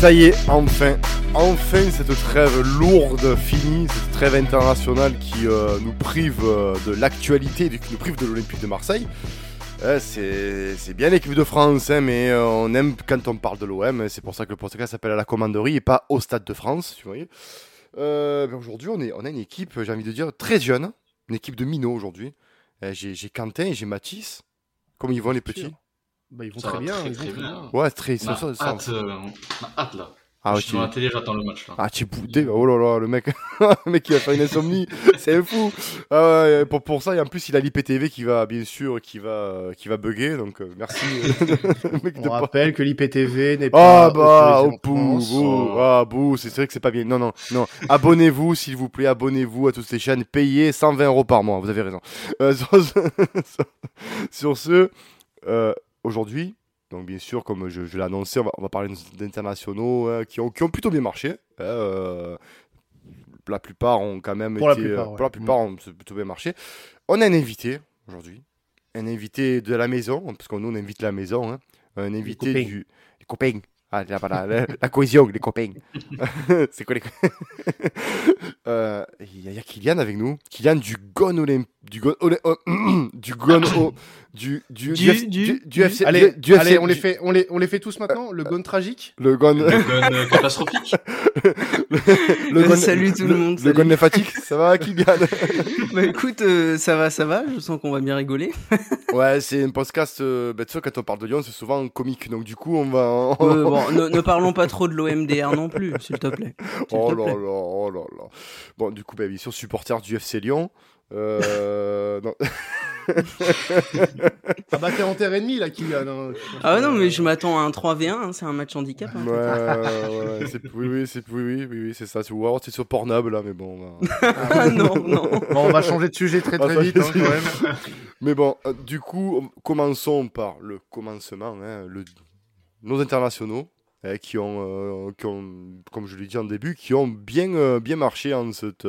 Ça y est, enfin, enfin cette trêve lourde finie, cette trêve internationale qui euh, nous prive euh, de l'actualité, qui nous prive de l'Olympique de Marseille. Euh, c'est bien l'équipe de France, hein, mais on aime quand on parle de l'OM. C'est pour ça que le podcast s'appelle à la commanderie et pas au Stade de France. Tu voyez. aujourd'hui, on, est, on a une équipe, j'ai envie de dire, très jeune, une équipe de minots aujourd'hui. j'ai Quentin et j'ai Mathis. Comment ils vont les petits? Bah, ils vont très bien. Très, très bien. Ouais, très. On a hâte, euh, hâte là. Ah, je suis dans la télé, j'attends le match. Là. Ah, tu boudé. Oh là là, le mec, le mec qui a fait une insomnie, c'est fou. Ah ouais, pour, pour ça, et en plus, il a l'IPTV qui va, bien sûr, qui va, qui va bugger. Donc, euh, merci. On rappelle que l'IPTV n'est pas. Ah bah, oh, bouh, bouh, ah, bouh, c'est vrai que c'est pas bien. Non, non, non. abonnez-vous, s'il vous plaît, abonnez-vous à toutes ces chaînes. Payez 120 euros par mois, vous avez raison. Euh, sur, sur, ce, euh, aujourd'hui, donc bien sûr, comme je, l'ai annoncé, on va, parler d'internationaux hein, qui, ont, qui, ont, plutôt bien marché. Hein, euh, la plupart ont quand même pour été... La plupart, Pour la plupart, ont plutôt bien marché. On a un invité aujourd'hui. Un invité de la maison, parce qu'on nous on invite la maison. Hein, un invité du... Les copains. Ah, la, la, cohésion, les copains. c'est quoi les euh, Il y, a Kylian avec nous. Kylian du Gon Olymp... Du Gon, oh, du Gon du, du, du, du, du, FC. Allez, du FC, allez on, les fait, on, les, on les fait tous maintenant. Le Gon tragique. Le Gon. Le Gon euh, catastrophique. le, gon... Salut tout le monde. Le Gon lymphatique. Ça va, Kylian Bah écoute, euh, ça va, ça va. Je sens qu'on va bien rigoler. ouais, c'est un podcast. Euh, bah, tu sais, quand on parle de Lyon, c'est souvent comique. Donc du coup, on va. bon, ne, ne, parlons pas trop de l'OMDR non plus, s'il te plaît. Oh là là, oh là là. Bon, du coup, bah, bien sûr, supporter du FC Lyon. Euh, non. ah bah t'es en terre ennemi là, Kylian. Hein. Ah non, mais je m'attends à un 3v1, hein, c'est un match handicap. Hein. Ouais, ouais, c'est, oui, oui, c'est, oui, oui, oui, c'est ça. Ou alors c'est sur Pornhub là, mais bon. ah non, non. Bon, on va changer de sujet très très vite hein, quand même. Mais bon, euh, du coup, commençons par le commencement, hein, le... nos internationaux. qui, ont, euh, qui ont, comme je l'ai dit en début, qui ont bien, euh, bien marché en cette,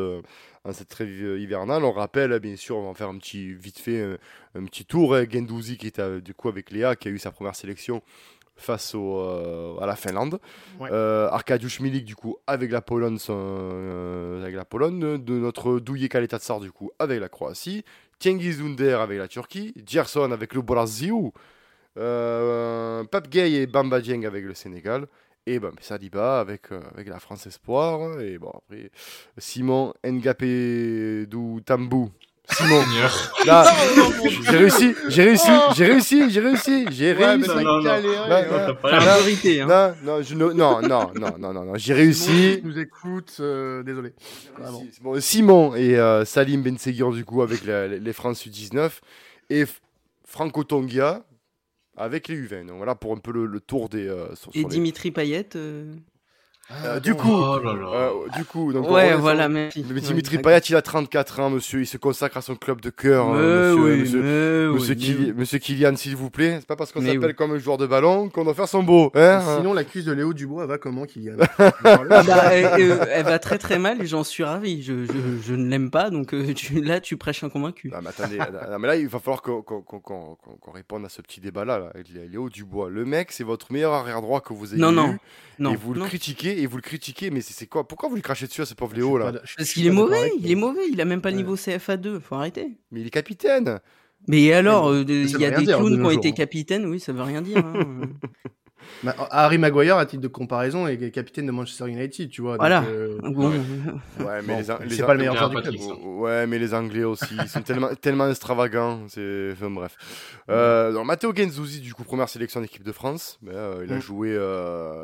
en cette trêve hivernale. On rappelle, bien sûr, on va faire un petit, vite fait, un, petit tour. Hein, Gendouzi qui était du coup avec Léa, qui a eu sa première sélection face au, euh, à la Finlande. Ouais. Euh, Arkadiusz Milik, du coup, avec la Pologne, euh, avec la Pologne. De notre Douillet Kaletatsar, du coup, avec la Croatie. Cengiz Under avec la Turquie. Gerson avec le Brésil. Euh, Pape Gay et Bamba Dieng avec le Sénégal. Et ben, Saliba avec, euh, avec la France Espoir. Hein. Et bon, après, Simon Ngapé du Tambou. Simon. J'ai réussi, j'ai réussi, j'ai réussi, j'ai réussi, j'ai réussi. Non, non, non, non, non, non, non, non, j'ai réussi. Simon, nous écoute, euh, désolé. Ah bon. Simon et euh, Salim Benseguir du coup avec les France U19 et Franco Tongia avec les U20. Donc voilà pour un peu le, tour des. Euh, et Dimitri Payet euh, euh, du coup, oh euh, du coup, donc ouais, voilà, merci. Dimitri Payet, il a 34 ans, monsieur. Il se consacre à son club de cœur, hein, monsieur, monsieur, monsieur, monsieur, Kylian, s'il vous plaît. C'est pas parce qu'on s'appelle comme un joueur de ballon qu'on doit faire son beau. Hein Sinon, la cuisse de Léo Dubois va comment, Kylian ah bah, elle, va très très mal et j'en suis ravi. Je, je, je ne l'aime pas, donc euh, tu, là, tu prêches un convaincu. Ah, mais attendez, mais là, il va falloir qu'on réponde à ce petit débat-là, là, Léo Dubois. Le mec, c'est votre meilleur arrière droit que vous ayez non, eu. Non, non. Et vous le critiquez et vous le critiquez, mais c'est quoi? Pourquoi vous lui crachez dessus à ce pauvre Léo là? Parce qu'il est mauvais, il est mauvais, il a même pas le niveau CFA2, faut arrêter. Mais il est capitaine. Mais alors, euh, il y a des clowns qui ont été capitaines, oui, ça veut rien dire. Hein. Bah, Harry Maguire, à titre de comparaison, est capitaine de Manchester United, tu vois. Voilà. Euh, ouais, mais les, c'est pas le meilleur joueur du club. Ouais, mais les Anglais aussi, ils sont tellement, tellement extravagants. C'est, enfin, bref. Euh, Matteo Genzouzi, du coup, première sélection d'équipe de France. Euh, il a mm. joué,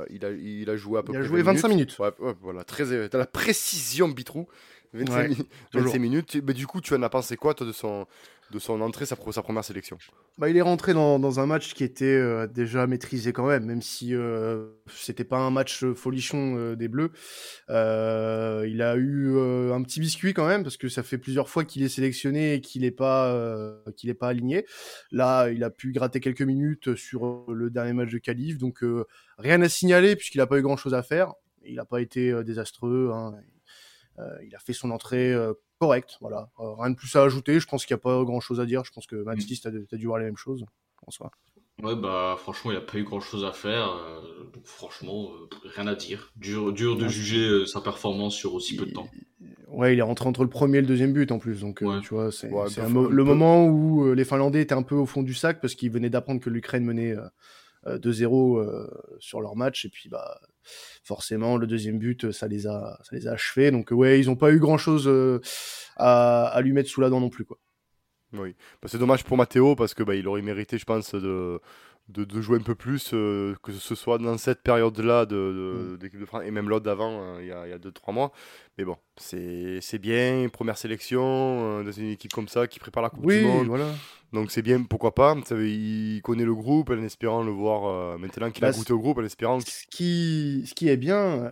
il a, il a joué à peu il près. Il a joué 25 minutes. Ouais, voilà, très, t'as la précision, Bitrou. 25, 25 minutes. Mais du coup, tu en as pensé quoi, toi, de son de son entrée, sa, sa première sélection? Bah, Il est rentré dans, dans un match qui était euh, déjà maîtrisé quand même, même si euh, c'était pas un match folichon euh, des Bleus. Euh, il a eu un petit biscuit quand même, parce que ça fait plusieurs fois qu'il est sélectionné et qu'il n'est pas, qu'il est pas aligné. Là, il a pu gratter quelques minutes sur le dernier match de Calif, donc rien à signaler puisqu'il n'a pas eu grand-chose à faire. Il n'a pas été désastreux. Hein. Il a fait son entrée correct. Voilà. Euh, rien de plus à ajouter. Je pense qu'il n'y a pas grand chose à dire. Je pense que Mathis, tu as, dû voir les mêmes choses. Ouais, bah franchement, il a pas eu grand chose à faire. franchement, rien à dire. Dur, dur de juger sa performance sur aussi peu de temps. Ouais, il est rentré entre le premier et le deuxième but en plus. Donc, tu vois, c'est le moment où les Finlandais étaient un peu au fond du sac parce qu'ils venaient d'apprendre que l'Ukraine menait 2-0 sur leur match. Et puis, bah, forcément, le deuxième but, ça les a, ça les a achevés. Donc, ouais, ils n'ont pas eu grand chose à, à, lui mettre sous la dent non plus, quoi. Oui, bah, c'est dommage pour Matteo parce que bah, il aurait mérité, je pense, de, de, jouer un peu plus, euh, que ce soit dans cette période-là de, d'équipe de, France et même l'autre d'avant, hein, il y a 2-3 mois. Mais bon, c'est, c'est bien, première sélection euh, dans une équipe comme ça qui prépare la Coupe du Monde. Voilà. Donc c'est bien, pourquoi pas. Il connaît le groupe en espérant le voir euh, maintenant qu'il a bah, goûté au groupe, en espérant. Ce qui, ce qui est bien,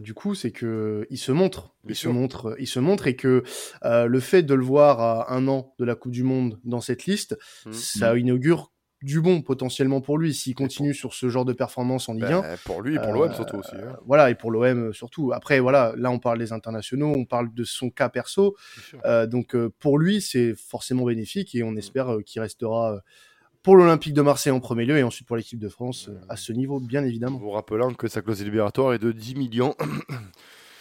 du coup, c'est que il se montre. il se montre, il se montre et que le fait de le voir à un an de la Coupe du Monde dans cette liste, mmh. ça inaugure du bon potentiellement pour lui s'il continue sur ce genre de performance en Ligue 1. Ben, pour lui et pour l'OM euh, surtout aussi. Hein. Voilà, et pour l'OM surtout. Après, voilà, là on parle des internationaux, on parle de son cas perso. Euh, donc euh, pour lui, c'est forcément bénéfique et on mm. espère qu'il restera pour l'Olympique de Marseille en premier lieu et ensuite pour l'équipe de France à ce niveau, bien évidemment. Vous rappelant que sa clause libératoire est de 10 millions.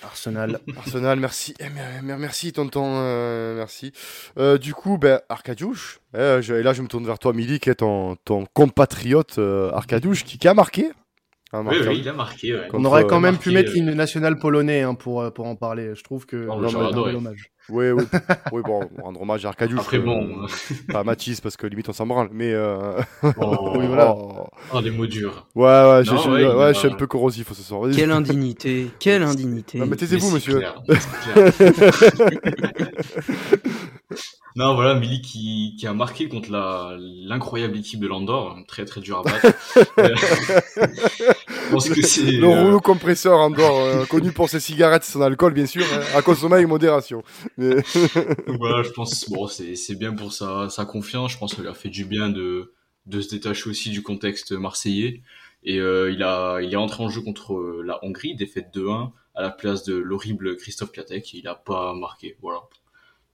Arsenal. Arsenal, merci. Eh, merci, tonton. Euh, merci. Euh, du coup, ben, Arkadiusz. Eh, et là, je me tourne vers toi, Milik, ton, ton compatriote euh, Arkadiusz, qui, qui a marqué oui, oui, il a marqué. On aurait quand même pu mettre l'hymne national polonais hein, pour, pour en parler. Je trouve que c'est un hommage. Oui, oui, oui, bon, rendre hommage à Arkadiusz. Après, bon. pas à Mathis, parce que limite on s'en branle. Mais. Euh... Oh, oui, voilà. Oh, des mots durs. Ouais, ouais, je, ouais, ouais, je suis un peu corrosif ce soir. Quelle indignité, quelle indignité. Non, mais taisez-vous, monsieur. Non, voilà, Milly qui, qui a marqué contre la l'incroyable équipe de l'Andorre, très très dur à battre. je pense que c'est le euh, rouleau compresseur Andorre, euh, connu pour ses cigarettes et son alcool, bien sûr, hein, à consommer avec modération. voilà, je pense bon, c'est c'est bien pour sa sa confiance. Je pense que ça lui a fait du bien de de se détacher aussi du contexte marseillais. Et euh, il a il est entré en jeu contre la Hongrie, défaite 2-1 à la place de l'horrible Christophe Piatek. Il a pas marqué. Voilà.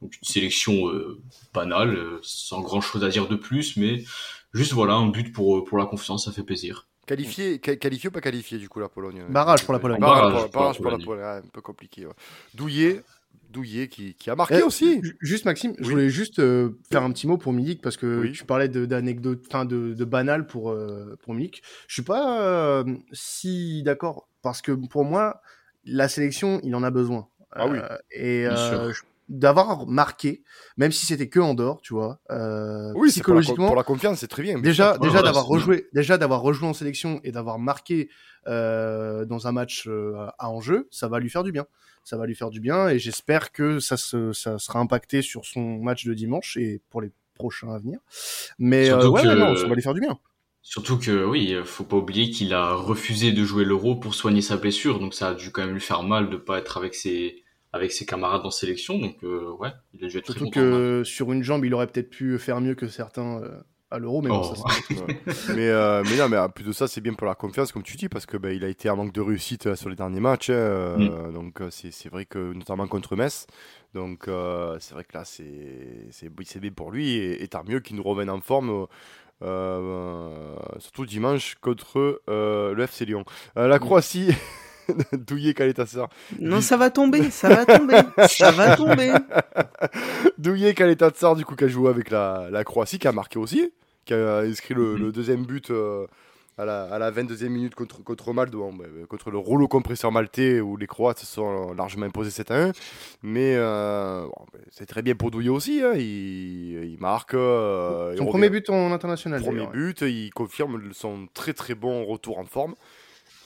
Donc une sélection euh, banale, euh, sans grand chose à dire de plus, mais juste voilà, un but pour, euh, pour la confiance, ça fait plaisir. Qualifié, qualifié ou pas qualifié du coup la Pologne? Barrage pour la Pologne. Barrage, pour, la Pologne, un peu compliqué. Douillet, Douillet qui, qui, a marqué aussi. Juste Maxime, je voulais juste faire un petit mot pour Milik parce que tu parlais d'anecdotes, enfin de, de, banal pour pour Milik. Je suis pas si d'accord parce que pour moi la sélection il en a besoin. Ah oui. Et je d'avoir marqué, même si c'était que en dehors, tu vois. Euh, oui, psychologiquement. Pour la, confiance, c'est très bien. Déjà, déjà d'avoir rejoué, déjà d'avoir rejoué en sélection et d'avoir marqué euh, dans un match euh, à enjeu, ça va lui faire du bien. Ça va lui faire du bien et j'espère que ça, se, ça sera impacté sur son match de dimanche et pour les prochains à venir. Mais euh, ouais, non, ça va lui faire du bien. Surtout que oui, faut pas oublier qu'il a refusé de jouer l'Euro pour soigner sa blessure, donc ça a dû quand même lui faire mal de pas être avec ses avec ses camarades en sélection. Donc, euh, ouais, il a dû être Surtout que sur une jambe, il aurait peut-être pu faire mieux que certains euh, à l'euro, mais, oh. mais, euh, mais non, mais plus de ça, c'est bien pour la confiance, comme tu dis, parce que ben, il a été en manque de réussite sur les derniers matchs. Hein, mm. Donc, c'est vrai que, notamment contre Metz. Donc, c'est vrai que là, c'est bien pour lui, et, et tant mieux qu'il nous revienne en forme. surtout dimanche contre le FC Lyon. la mm. Douillet sœur Non, ça va tomber, ça va tomber, ça va tomber. Douillet sœur du coup, qui a joué avec la, la, Croatie, qui a marqué aussi, qui a inscrit le, mhm. deuxième but euh, à, la, à la 22e minute contre, contre Malte, bah, contre le rouleau compresseur maltais, où les Croates se sont largement imposés 7 à 1. Mais euh, bah, c'est très bien pour Douillet aussi, hein. il, il, marque. Euh, son premier but en international. Premier but, il confirme son très très bon retour en forme.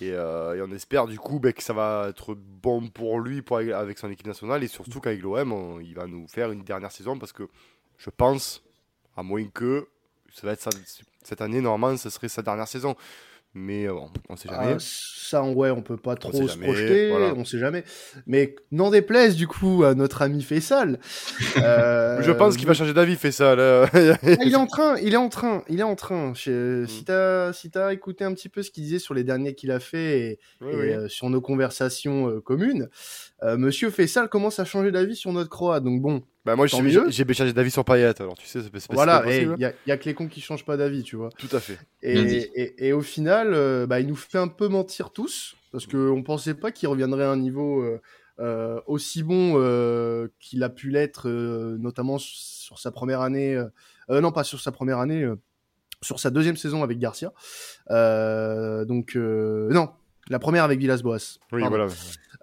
Euh, et, on espère du coup ben, que ça va être bon pour lui pour, avec son équipe nationale et surtout qu'avec l'OM, il va nous faire une dernière saison parce que je pense, à moins que ça va être cette année, normalement, ce serait sa dernière saison. Mais euh, bon, on sait jamais. Ah, ça, ouais, on peut pas trop se projeter, on sait jamais. Mais n'en déplaise du coup à notre ami Faisal. euh, je pense qu'il va changer d'avis, Faisal. Euh. il est en train, il est en train, il est en train. Mm. Si t'as si as écouté un petit peu ce qu'il disait sur les derniers qu'il a fait et, euh, sur nos conversations communes, Monsieur Faisal commence à changer d'avis sur notre Croate. Donc bon, Bah moi, Tant j'ai changé d'avis sur Payet, alors tu sais, c'est pas Voilà, il y, a- y a que les cons qui changent pas d'avis, tu vois. Tout à fait. Et, et, et au final, euh, bah, il nous fait un peu mentir tous, parce qu'on pensait pas qu'il reviendrait à un niveau euh, euh, aussi bon euh, qu'il a pu l'être, euh, notamment sur sa première année. euh, euh, non, pas sur sa première année, euh, sur sa deuxième saison avec Garcia. Euh, donc, euh, non, la première avec Villas-Boas. Oui, Pardon. voilà.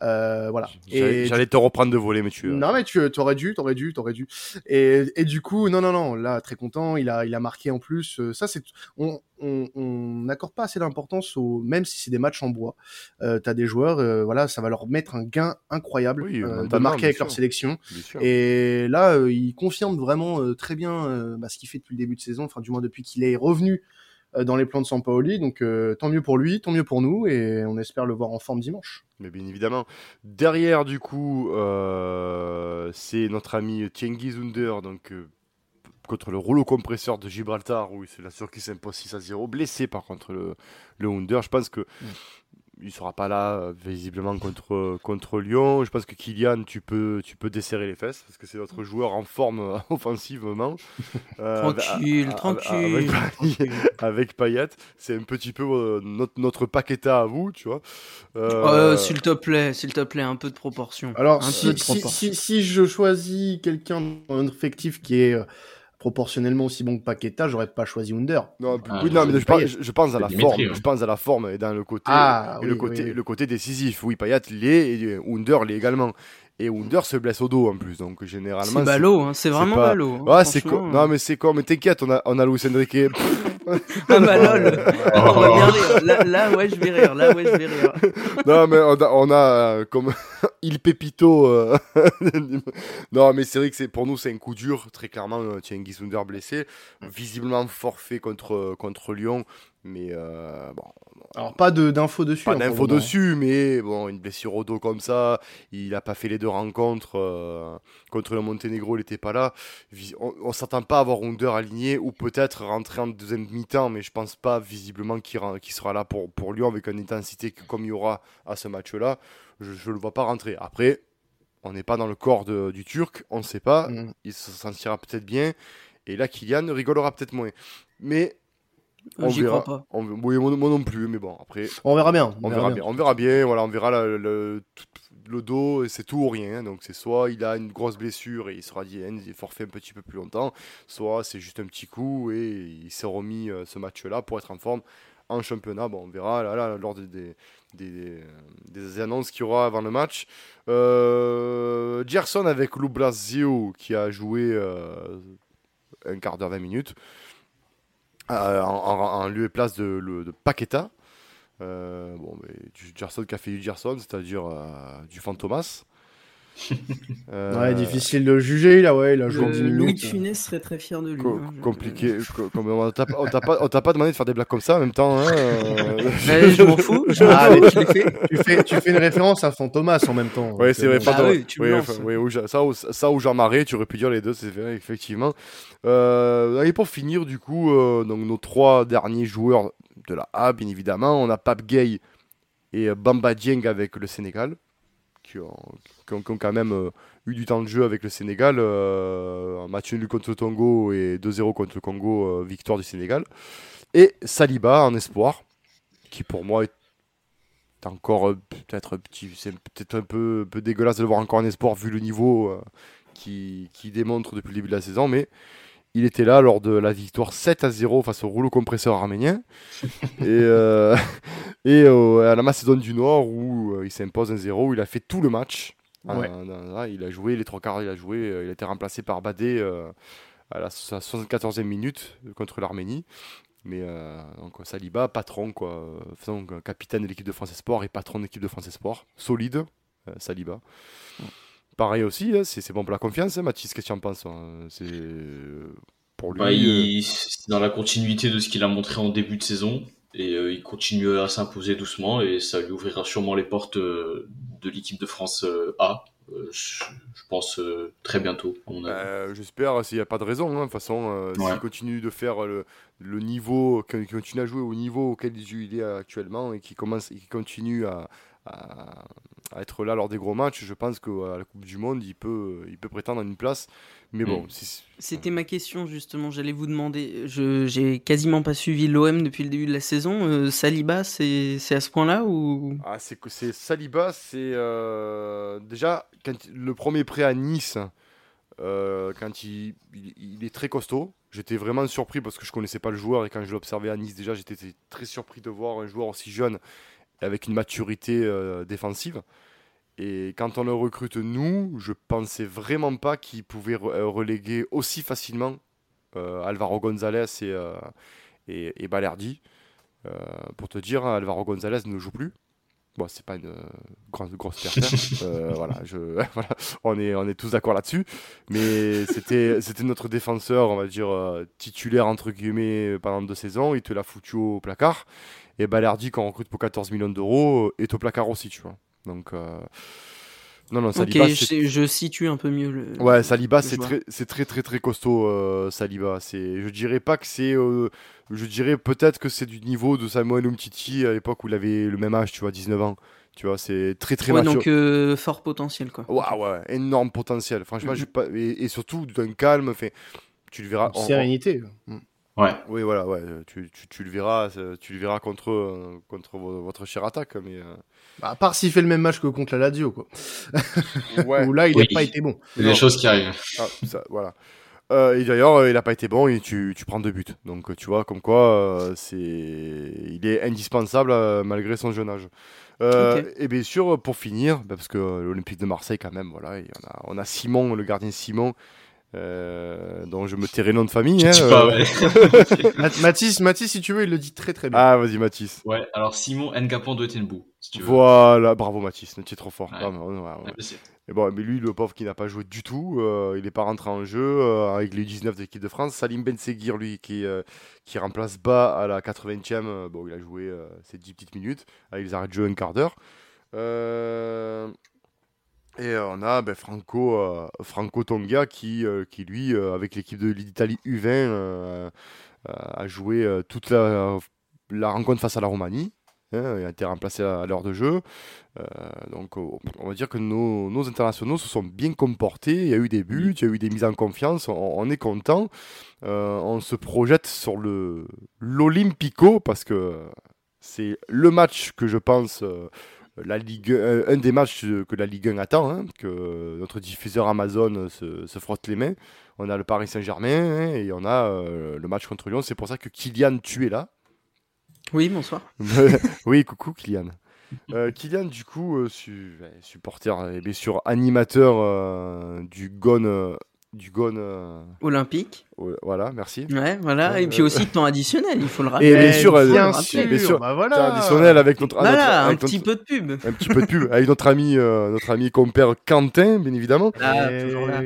Euh, voilà. J'allais te reprendre de voler, mais tu. non mais tu aurais dû, t'aurais dû, t'aurais dû. Et, et du coup, non non non, là très content, il a il a marqué en plus. Euh, ça c'est on on on n'accorde pas assez d'importance au même si c'est des matchs en bois. Euh, T'as des joueurs, euh, voilà, ça va leur mettre un gain incroyable Oui, euh, de marquer avec leur sélection. Et là, il confirme vraiment très bien bah, ce qu'il fait depuis le début de saison, enfin du moins depuis qu'il est revenu dans les plans de Sampaoli. Donc euh, tant mieux pour lui, tant mieux pour nous, et on espère le voir en forme dimanche. Mais bien évidemment. Derrière, du coup, euh, c'est notre ami Tiengiz Under, donc euh, contre le rouleau compresseur de Gibraltar, où c'est la sûr qui s'impose 6 à 0. Blessé par contre le, le Under. Je pense que il sera pas là euh, visiblement contre, contre Lyon. Je pense que Kylian, tu peux, tu peux desserrer les fesses parce que c'est notre joueur en forme euh, offensivement. Euh, Tranquille, tranquille. Avec, avec Payet, c'est un petit peu euh, notre, notre Paqueta à vous, tu vois. Euh, Euh, s'il te plaît, s'il te plaît, un peu de proportion. Alors, si, peu de si, proportion. si, si je choisis quelqu'un dans un effectif qui est euh, proportionnellement aussi bon que Paqueta, j'aurais pas choisi Under. Non, Ah, oui, non, mais je, pense- je, je pense à la Dimitri, forme. ouais. Je pense à la forme et dans le côté, Ah, et oui, le oui, côté, oui. le côté décisif. Oui, Payet l'est et Under l'est également. Et Under se blesse au dos en plus, donc généralement. C'est ballot, hein, c'est vraiment pas- ballot. hein, Ouais, c'est con. Non, mais c'est con. Mais t'inquiète, on a, on a Luis Enrique. Ah bah lol. on va bien rire. Là, là, ouais, je vais rire. Là, ouais, je vais rire. non, mais on a, on a euh, comme Il Pepito. euh, non, mais c'est vrai que c'est pour nous, c'est un coup dur. Très clairement, euh, Tiengi Under blessé. Visiblement forfait contre, contre Lyon. Mais euh, bon, Alors, pas de- d'infos dessus. pas hein, d'infos dessus, mais bon, une blessure au dos comme ça, il a pas fait les deux rencontres euh, contre le Monténégro, il n'était pas là. On, on s'attend pas à avoir Under aligné ou peut-être rentrer en deuxième mi-temps, mais je pense pas visiblement qu'il sera là pour, pour Lyon avec une intensité que- comme il y aura à ce match-là. Je, je le vois pas rentrer. Après, on n'est pas dans le corps de- du Turc, on ne sait pas. Mm. Il se sentira peut-être bien. Et là, Kylian rigolera peut-être moins. Mais on J'y verra. crois pas. On- oui, moi, moi non plus, mais bon, après. On verra bien. On verra bien. On verra bien. Voilà, on verra le, tout- le dos. et C'est tout ou rien. hein. Donc c'est soit il a une grosse blessure et il sera dit il est forfait un petit peu plus longtemps, soit c'est juste un petit coup et il s'est remis euh, ce match-là pour être en forme en championnat. Bon, on verra là, là, lors des, des, des- des annonces qu'il y aura avant le match. Euh, Gerson avec Lou Blasio qui a joué euh, un quart d'heure, 20 minutes. En, lieu et place de, de Paqueta. Euh, bon, mais du Gerson qui a fait du Gerson, c'est-à-dire euh, du Fantomas. Euh, Ouais, difficile de juger, là, ouais, il a joué Le- 10 Louis de minutes. Funès serait très fier de lui. co- hein, compliqué. on t'a pas- demandé de faire des blagues comme ça en même temps. hein, euh. Je m'en fous. Je Ah, fous, tu, fais, tu fais une référence à Fantomas en même temps. Ouais, c'est euh, vrai. bon. Bah Fantomas. oui, tu Oui, ça, ou, ça ou Jean Marais, tu aurais pu dire les deux, c'est vrai, effectivement. Euh, et pour finir, du coup, euh, donc nos trois derniers joueurs de la A, bien évidemment, on a Pape Gay et euh, Bamba Dieng avec le Sénégal, qui ont, quand même euh, eu du temps de jeu avec le Sénégal. Euh, un match nul contre le Togo et 2-0 contre le Congo, euh, victoire du Sénégal. Et Saliba en espoir, qui pour moi est encore peut-être petit, c'est peut-être un peu, dégueulasse de voir encore en espoir vu le niveau qui, qui démontre depuis le début de la saison, mais il était là lors de la victoire 7 à 0 face au rouleau compresseur arménien et, euh, et au- à la Macédoine du Nord où euh, il s'impose 1-0 où il a fait tout le match. Ouais. Euh, dans- là, il a joué les trois quarts, il a joué, euh, il a été remplacé par Badé euh, à la so- 74e minute euh, contre l'Arménie. Mais euh, donc Saliba, patron quoi, euh, euh, capitaine de l'équipe de France Esport et patron de l'équipe de France Esport, solide, euh, Saliba. Pareil aussi, hein, c'est bon pour la confiance, hein, Mathis, qu'est-ce que tu en penses hein C'est euh, pour lui. Bah, euh, il- c'est dans la continuité de ce qu'il a montré en début de saison et euh, il continue à s'imposer doucement et ça lui ouvrira sûrement les portes euh, de l'équipe de France euh, A. je, je pense très bientôt. Euh, J'espère, s'il n'y a pas de raison. hein. De toute façon, Ouais. s'il continue de faire le, le niveau, qu'il continue à jouer au niveau auquel il est actuellement et qu'il commence, et qu'il continue à, à, à être là lors des gros matchs, je pense qu'à la Coupe du Monde, il peut, il peut prétendre à une place. Mais bon, Mm. C'était ma question justement, j'allais vous demander. Je j'ai quasiment pas suivi l'OM depuis le début de la saison. Euh, Saliba, c'est c'est à ce point-là ou? Ah, c'est que c'est Saliba, c'est euh, déjà quand le premier prêt à Nice, euh, quand il, il, il est très costaud. J'étais vraiment surpris parce que je connaissais pas le joueur et quand je l'observais à Nice déjà, j'étais très surpris de voir un joueur aussi jeune avec une maturité euh, défensive. Et quand on le recrute nous, je pensais vraiment pas qu'il pouvait euh, reléguer aussi facilement euh, Alvaro González et, euh, et, et Balerdi. Pour te dire, hein, Alvaro González ne joue plus. Bon, c'est pas une grosse, grosse perte. hein. Voilà, je, voilà, on est, on est tous d'accord là-dessus. Mais c'était, c'était notre défenseur, on va dire, titulaire entre guillemets pendant deux saisons. Il te l'a foutu au placard. Et Balerdi, qu'on recrute pour 14 millions d'euros, euh, est au placard aussi, tu vois. Donc, euh, non, non, Ok, Saliba, je, situe un peu mieux le. Ouais, Saliba, c'est très, c'est très, très, très costaud. euh, Saliba, c'est, je dirais pas que c'est, euh, je dirais peut-être que c'est du niveau de Samuel Umtiti à l'époque où il avait le même âge, tu vois, 19 ans. Tu vois, c'est très, très Ouais, mature. donc euh, fort potentiel quoi. Ouais, ouais, énorme potentiel. Franchement, Mhm. j'ai pas, et, et surtout d'un calme. Fait, tu le verras. en- en- Sérénité. Mm. Ouais. oui, voilà, ouais, tu, tu, tu le verras, euh, tu le verras contre, euh, contre vo- votre chère attaque, mais. euh, Bah, à part s'il fait le même match que contre la Lazio, quoi. ouais. Où là, il n'a Oui. pas été bon. Il y a Non. des choses qui arrivent. Ah, ça, voilà. Euh, et d'ailleurs, euh, il n'a pas été bon et tu, tu prends deux buts. Donc, euh, tu vois, comme quoi, euh, c'est, il est indispensable euh, malgré son jeune âge. Euh. Et bien sûr, pour finir, bah, parce que l'Olympique de Marseille, quand même, voilà, en a, on a Simon, le gardien Simon, euh, dont je me tairai nom de famille. hein, Je sais euh. pas, ouais. Mat- Mathis, Mathis, si tu veux, il le dit très très bien. Ah, vas-y, Mathis. Ouais, alors Simon Ngapan de Tenbou, si tu veux. Voilà, bravo Mathis, tu es trop fort. Ouais. Mais, ouais, ouais, ouais. Ouais, je sais. Et bon, mais lui, le pauvre qui n'a pas joué du tout, euh, il n'est pas rentré en jeu euh, avec les 19 de l'équipe de France. Salim Ben Seguir, lui, qui, euh, qui remplace Bas à la 80e, euh, bon, il a joué euh, ses 10 petites minutes, avec les arrêts de jeu un quart d'heure. Euh, et euh, on a ben, Franco, euh, Franco Tonga qui, euh, qui lui, avec l'équipe de l'Italie U20, euh, euh, a joué toute la, rencontre face à la Roumanie. hein, il a été remplacé à, l'heure de jeu. Donc, euh, on va dire que nos, internationaux se sont bien comportés. Il y a eu des buts, il y a eu des mises en confiance. On, est content. On se projette sur le l'Olympico parce que c'est le match que je pense. Euh, la Ligue, un, un des matchs que la Ligue 1 attend, hein, que notre diffuseur Amazon se, se frotte les mains. On a le Paris Saint-Germain hein, et on a euh, le match contre Lyon. C'est pour ça que Kylian, tu es là. Oui, bonsoir. oui, coucou Kylian. Euh, Kylian, du coup, euh, su- supporter et bien sûr animateur euh, du Gone. Euh, du Gone. euh, Olympique. voilà, merci. Ouais, voilà. Ouais, Et puis euh, aussi temps additionnel, il faut le Et rappeler. bien sûr, euh, bien bien sûr, bien sûr, bah voilà. traditionnel avec notre, notre- Voilà, un petit notre- peu de pub. un petit peu de pub avec notre ami, euh, notre ami compère Quentin, bien évidemment. Ah, Et- toujours là.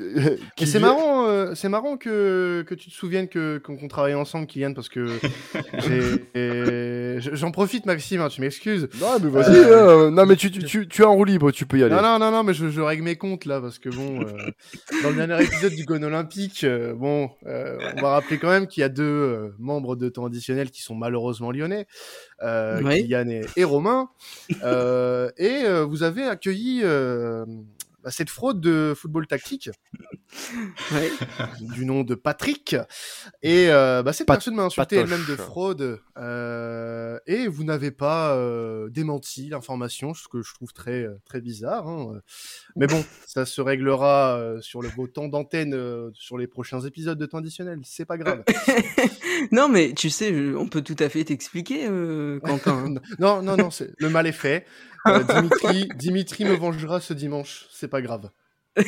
Et c'est marrant, euh, c'est marrant que, que tu te souviennes que qu'on qu'on travaille ensemble, Kylian, parce que j'en profite, Maxime, hein, tu m'excuses. Non, mais vas-y. Euh, hein. Non, mais tu, tu, tu, tu es en roue libre, tu peux y aller. Non, non, non, non, mais je, je règle mes comptes là, parce que bon, euh, dans le dernier épisode du Gone Olympique, euh, bon, euh, on va rappeler quand même qu'il y a deux euh, membres de temps additionnel qui sont malheureusement lyonnais, euh, Oui. Kylian et, et Romain, euh, et euh, vous avez accueilli euh, cette fraude de football tactique Ouais. du nom de Patrick. Et euh, bah, cette Pat- personne m'a insulté elle-même de fraude. euh, et vous n'avez pas euh, démenti l'information, ce que je trouve très, euh, très bizarre. hein. Mais bon, ça se réglera sur le beau temps d'antenne sur les prochains épisodes de temps additionnel. C'est pas grave. non, mais tu sais, on peut tout à fait t'expliquer, euh, Quentin. hein. non, non, non, c'est- le mal est fait. Euh, Dimitri, Dimitri me vengera ce dimanche. C'est pas grave.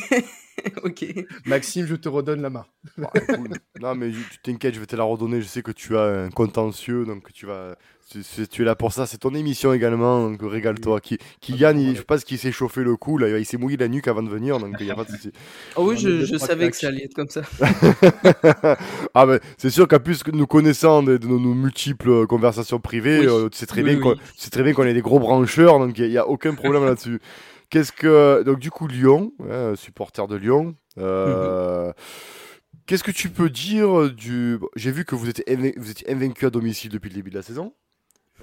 ok. Maxime, je te redonne la main. Bah, écoute, non, mais tu t'inquiètes, je vais te la redonner. Je sais que tu as un contentieux, donc tu vas. Tu, tu- es là pour ça. C'est ton émission également, donc régale-toi. Qui, Kylian, il, je pense qu'il s'est chauffé le cou, là, il s'est mouillé la nuque avant de venir, donc il n'y a pas de souci. Oh oui, On je, savais que ça allait être comme ça. ah, ben, c'est sûr qu'à plus que nous connaissant de, de nos, multiples conversations privées, Oui. euh, tu sais très Oui, bien oui. qu'on tu sais très bien qu'on est des gros brancheurs, donc il n'y a, aucun problème là-dessus. Qu'est-ce que. Donc, du coup, Lyon, hein, supporter de Lyon. euh, Qu'est-ce que tu peux dire du. J'ai vu que vous étiez, vous étiez invaincu à domicile depuis le début de la saison.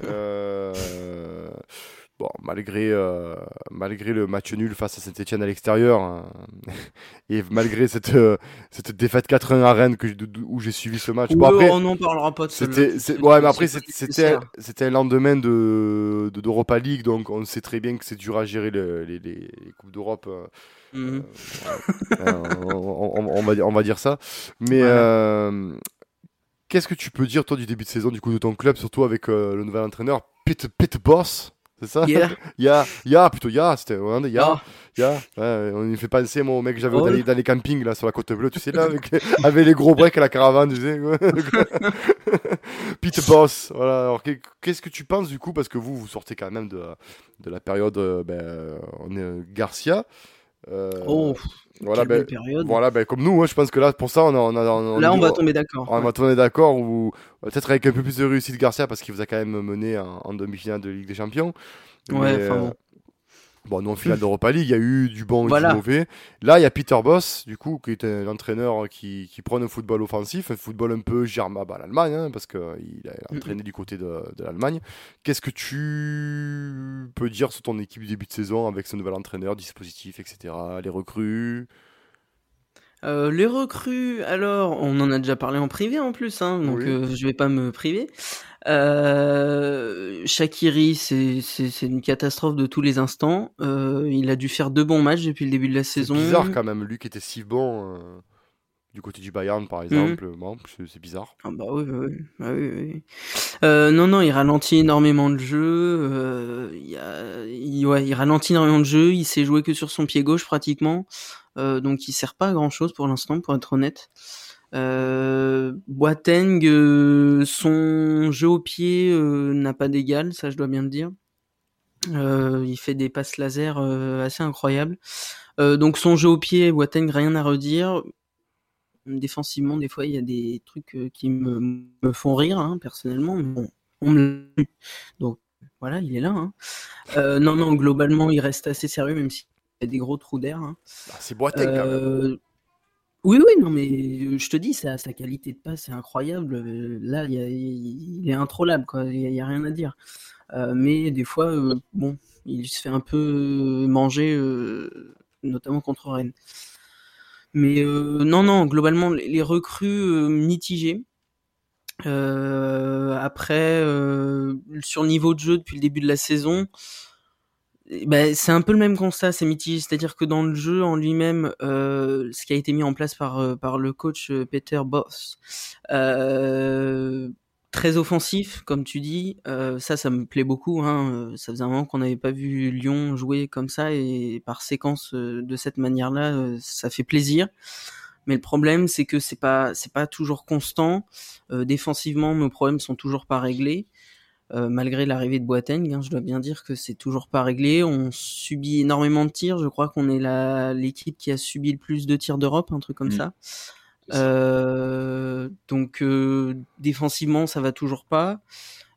Euh, bon, malgré, euh, malgré le match nul face à Saint-Etienne à l'extérieur, hein, et malgré cette, euh, cette défaite 4-1 à Rennes que, où j'ai suivi ce match. Bon, après, on n'en parlera pas de C'était, ouais, mais après, c'était, c'était un lendemain de, d'Europa League, donc on sait très bien que c'est dur à gérer les, les, les, Coupes d'Europe. Euh, mhm. on, va, on va dire ça. Mais qu'est-ce que tu peux dire, toi, du début de saison du coup de ton club, surtout avec le nouvel entraîneur, Pete, Pete Boss c'est ça? Yeah. ya, ya, plutôt ya, c'était un ya, ah. ya. Ouais, on y fait penser, moi, au mec que j'avais oh. dans, les campings, là, sur la côte bleue, tu sais, là, avec, les, les gros breaks à la caravane, tu sais. Pete Boss, voilà. Alors, qu'est-ce que tu penses, du coup, parce que vous, vous sortez quand même de, de la période, euh, ben, on est euh, Garcia. Euh, oh, voilà, ben, voilà ben, comme nous, hein, je pense que là, pour ça, on, a, on, là, on va tomber d'accord. On va tomber d'accord, ou peut-être avec un peu plus de réussite Garcia, parce qu'il vous a quand même mené en, demi-finale de Ligue des Champions. Ouais, enfin euh, bon. Bon, nous, en finale d'Europa League, il y a eu du bon et du mauvais. Là, il y a Peter Boss, du coup, qui est un entraîneur qui, qui prend un football offensif, un football un peu germable à l'Allemagne, hein, parce qu'il a entraîné du côté de, de l'Allemagne. Qu'est-ce que tu peux dire sur ton équipe du début de saison avec ce nouvel entraîneur, dispositif, etc., les recrues? Euh, les recrues, alors, on en a déjà parlé en privé en plus, hein, donc euh, je vais pas me priver. Euh, Shakiri, c'est une catastrophe de tous les instants. Euh, il a dû faire deux bons matchs depuis le début de la saison. C'est bizarre quand même, lui qui était si bon euh, du côté du Bayern par exemple. Bon, c'est bizarre. Ah bah oui, oui, bah oui, oui. Euh, non, non, il ralentit énormément de jeu. Euh, il, a, il, ouais, il ralentit énormément de jeu. Il s'est joué que sur son pied gauche pratiquement. Euh, donc il sert pas à grand chose pour l'instant, pour être honnête. Euh, Boateng, euh, son jeu au pied euh, n'a pas d'égal, ça je dois bien le dire. Euh, il fait des passes laser assez incroyables. donc son jeu au pied, Boateng, rien à redire. Défensivement, des fois, il y a des trucs qui me, me font rire, hein, personnellement. Bon, on me Donc voilà, il est là. Hein. non, non, globalement, il reste assez sérieux, même s'il y a des gros trous d'air. Hein. Bah, c'est Boateng quand même. Oui, oui, non, mais je te dis, sa, qualité de passe c'est incroyable. Là, il, est introllable, quoi. Il n'y a, rien à dire. Mais des fois, bon, il se fait un peu manger, notamment contre Rennes. Mais non, non, globalement, les, recrues mitigées. après, sur niveau de jeu depuis le début de la saison, bah, c'est un peu le même constat, c'est mitigé. C'est-à-dire que dans le jeu en lui-même, euh, ce qui a été mis en place par, euh, par le coach euh, Peter Boss, euh, très offensif, comme tu dis, euh, ça, ça me plaît beaucoup. Hein. Ça faisait un moment qu'on n'avait pas vu Lyon jouer comme ça et par séquence de cette manière-là, ça fait plaisir. Mais le problème, c'est que c'est pas c'est pas toujours constant. défensivement, nos problèmes sont toujours pas réglés. Euh, malgré l'arrivée de Boateng, hein, je dois bien dire que c'est toujours pas réglé. On subit énormément de tirs. Je crois qu'on est l'équipe qui a subi le plus de tirs d'Europe, un truc comme mm. ça. Euh, donc euh, défensivement, ça va toujours pas.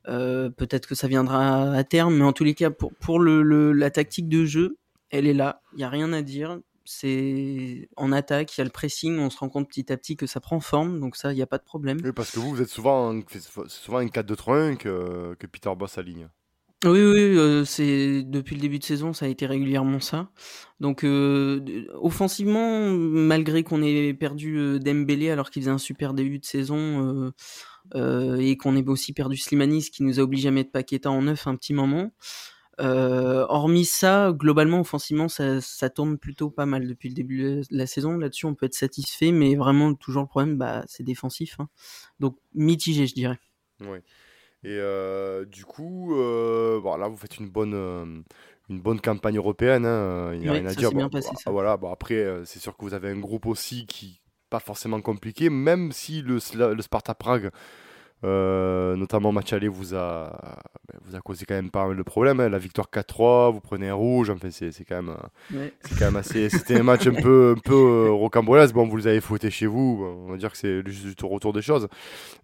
Peut-être que ça viendra à terme, mais en tous les cas, pour, pour le, la tactique de jeu, elle est là. Il y a rien à dire c'est en attaque, il y a le pressing, on se rend compte petit à petit que ça prend forme, donc ça, il n'y a pas de problème. Oui, parce que vous, vous êtes souvent, souvent une 4-2-3-1 que, que, Peter Boss aligne. Oui, oui, euh, c'est depuis le début de saison, ça a été régulièrement ça. Donc, euh, offensivement, malgré qu'on ait perdu euh, Dembélé alors qu'il faisait un super début de saison et qu'on ait aussi perdu Slimanis qui nous a obligé à mettre Paqueta en neuf un petit moment. Euh, hormis ça, globalement, offensivement, ça, ça, tourne plutôt pas mal depuis le début de la saison. Là-dessus, on peut être satisfait, mais vraiment, toujours le problème, bah, c'est défensif. Hein. Donc, mitigé, je dirais. Oui. Et euh, du coup, euh, bon, là, vous faites une bonne, euh, une bonne campagne européenne. Hein. Il n'y a rien à dire. Bien passé, ça. Voilà, bon, après, c'est sûr que vous avez un groupe aussi qui pas forcément compliqué, même si le, le Sparta Prague euh, notamment match aller vous a, ben, vous a causé quand même pas mal de problèmes. Hein. La victoire 4-3, vous prenez un rouge, enfin c'est, c'est quand même, c'est quand même assez. C'était un match un peu, un peu euh, rocambolesque. Bon, vous les avez fouettés chez vous, on va dire que c'est juste au retour des choses.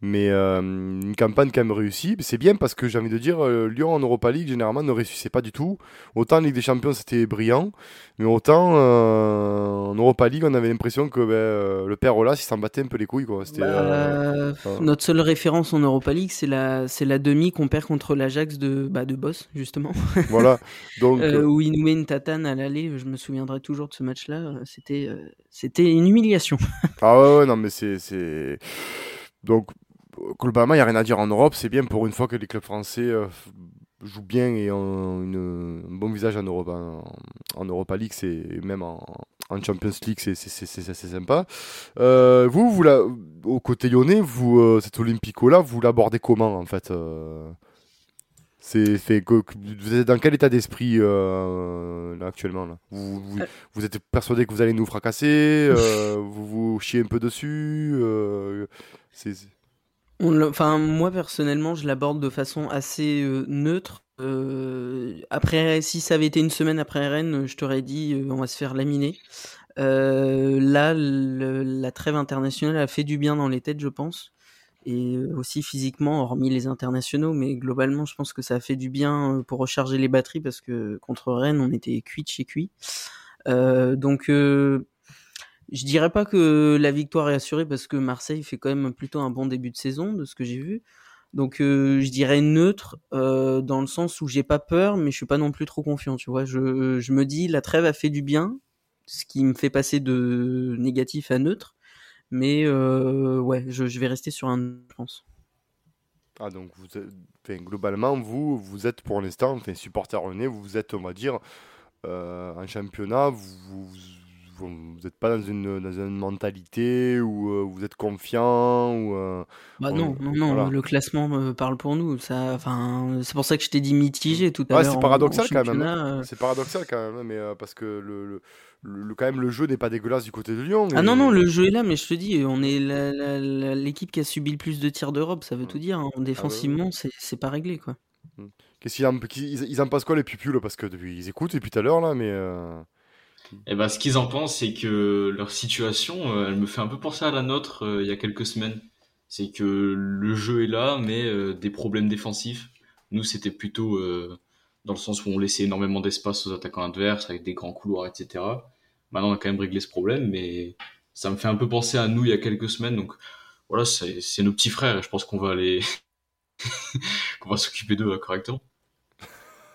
Mais euh, une campagne quand même réussie. C'est bien parce que j'ai envie de dire, Lyon en Europa League généralement ne réussissait pas du tout. Autant en Ligue des Champions c'était brillant, mais autant en Europa League on avait l'impression que ben, le père Olas il s'en battait un peu les couilles. Quoi. Bah, notre seule référence en Europa League, c'est la, c'est la demi qu'on perd contre la l'Ajax de, bah, de Boss, justement. Voilà. Donc, euh, où il nous met une tatane à l'aller. Je me souviendrai toujours de ce match-là. C'était, c'était une humiliation. ah ouais, ouais non, mais c'est, c'est. Donc, globalement, il n'y a rien à dire en Europe. C'est bien pour une fois que les clubs français jouent bien et ont une, un bon visage en Europa, en, en Europa League, c'est même en, en Champions League, c'est sympa. Euh, vous, vous la, au côté lyonnais, vous, euh, cet Olympico-là, vous l'abordez comment en fait euh? C'est fait vous êtes dans quel état d'esprit actuellement là? Vous, vous, êtes persuadé que vous allez nous fracasser vous vous chiez un peu dessus enfin moi personnellement je l'aborde de façon assez neutre après, si ça avait été une semaine après Rennes, je t'aurais dit on va se faire laminer. là, la trêve internationale a fait du bien dans les têtes, je pense. Et aussi physiquement, hormis les internationaux, mais globalement, je pense que ça a fait du bien pour recharger les batteries parce que contre Rennes, on était cuit de chez cuit. donc, je dirais pas que la victoire est assurée parce que Marseille fait quand même plutôt un bon début de saison, de ce que j'ai vu. Donc euh, je dirais neutre euh, dans le sens où j'ai pas peur, mais je suis pas non plus trop confiant. Tu vois, je, je, me dis la trêve a fait du bien, ce qui me fait passer de négatif à neutre. Mais euh, ouais, je, je, vais rester sur un, je pense. Ah donc vous êtes, globalement vous vous êtes pour l'instant enfin, supporter rené, vous êtes on va dire en championnat, vous n'êtes pas dans une, dans une mentalité où euh, vous êtes confiant ou euh, bah non non non le classement me parle pour nous ça enfin c'est pour ça que je t'ai dit mitigé tout à l'heure c'est paradoxal quand même hein. euh. c'est paradoxal quand même hein, mais parce que le, le, quand même le jeu n'est pas dégueulasse du côté de Lyon ah non non le jeu est là mais je te dis on est l'équipe qui a subi le plus de tirs d'Europe ça veut mmh. tout dire hein. ah défensivement c'est pas réglé quoi mmh. Qu'est-ce qu'ils en, ils, en passent quoi les pupules parce que depuis ils écoutent depuis tout à l'heure là mais et eh ben, ce qu'ils en pensent, c'est que leur situation, euh, elle me fait un peu penser à la nôtre euh, il y a quelques semaines. C'est que le jeu est là, mais euh, des problèmes défensifs. Nous, c'était plutôt dans le sens où on laissait énormément d'espace aux attaquants adverses avec des grands couloirs, etc. Maintenant, on a quand même réglé ce problème, mais ça me fait un peu penser à nous il y a quelques semaines. Donc voilà, c'est nos petits frères et je pense qu'on va aller, qu'on va s'occuper d'eux correctement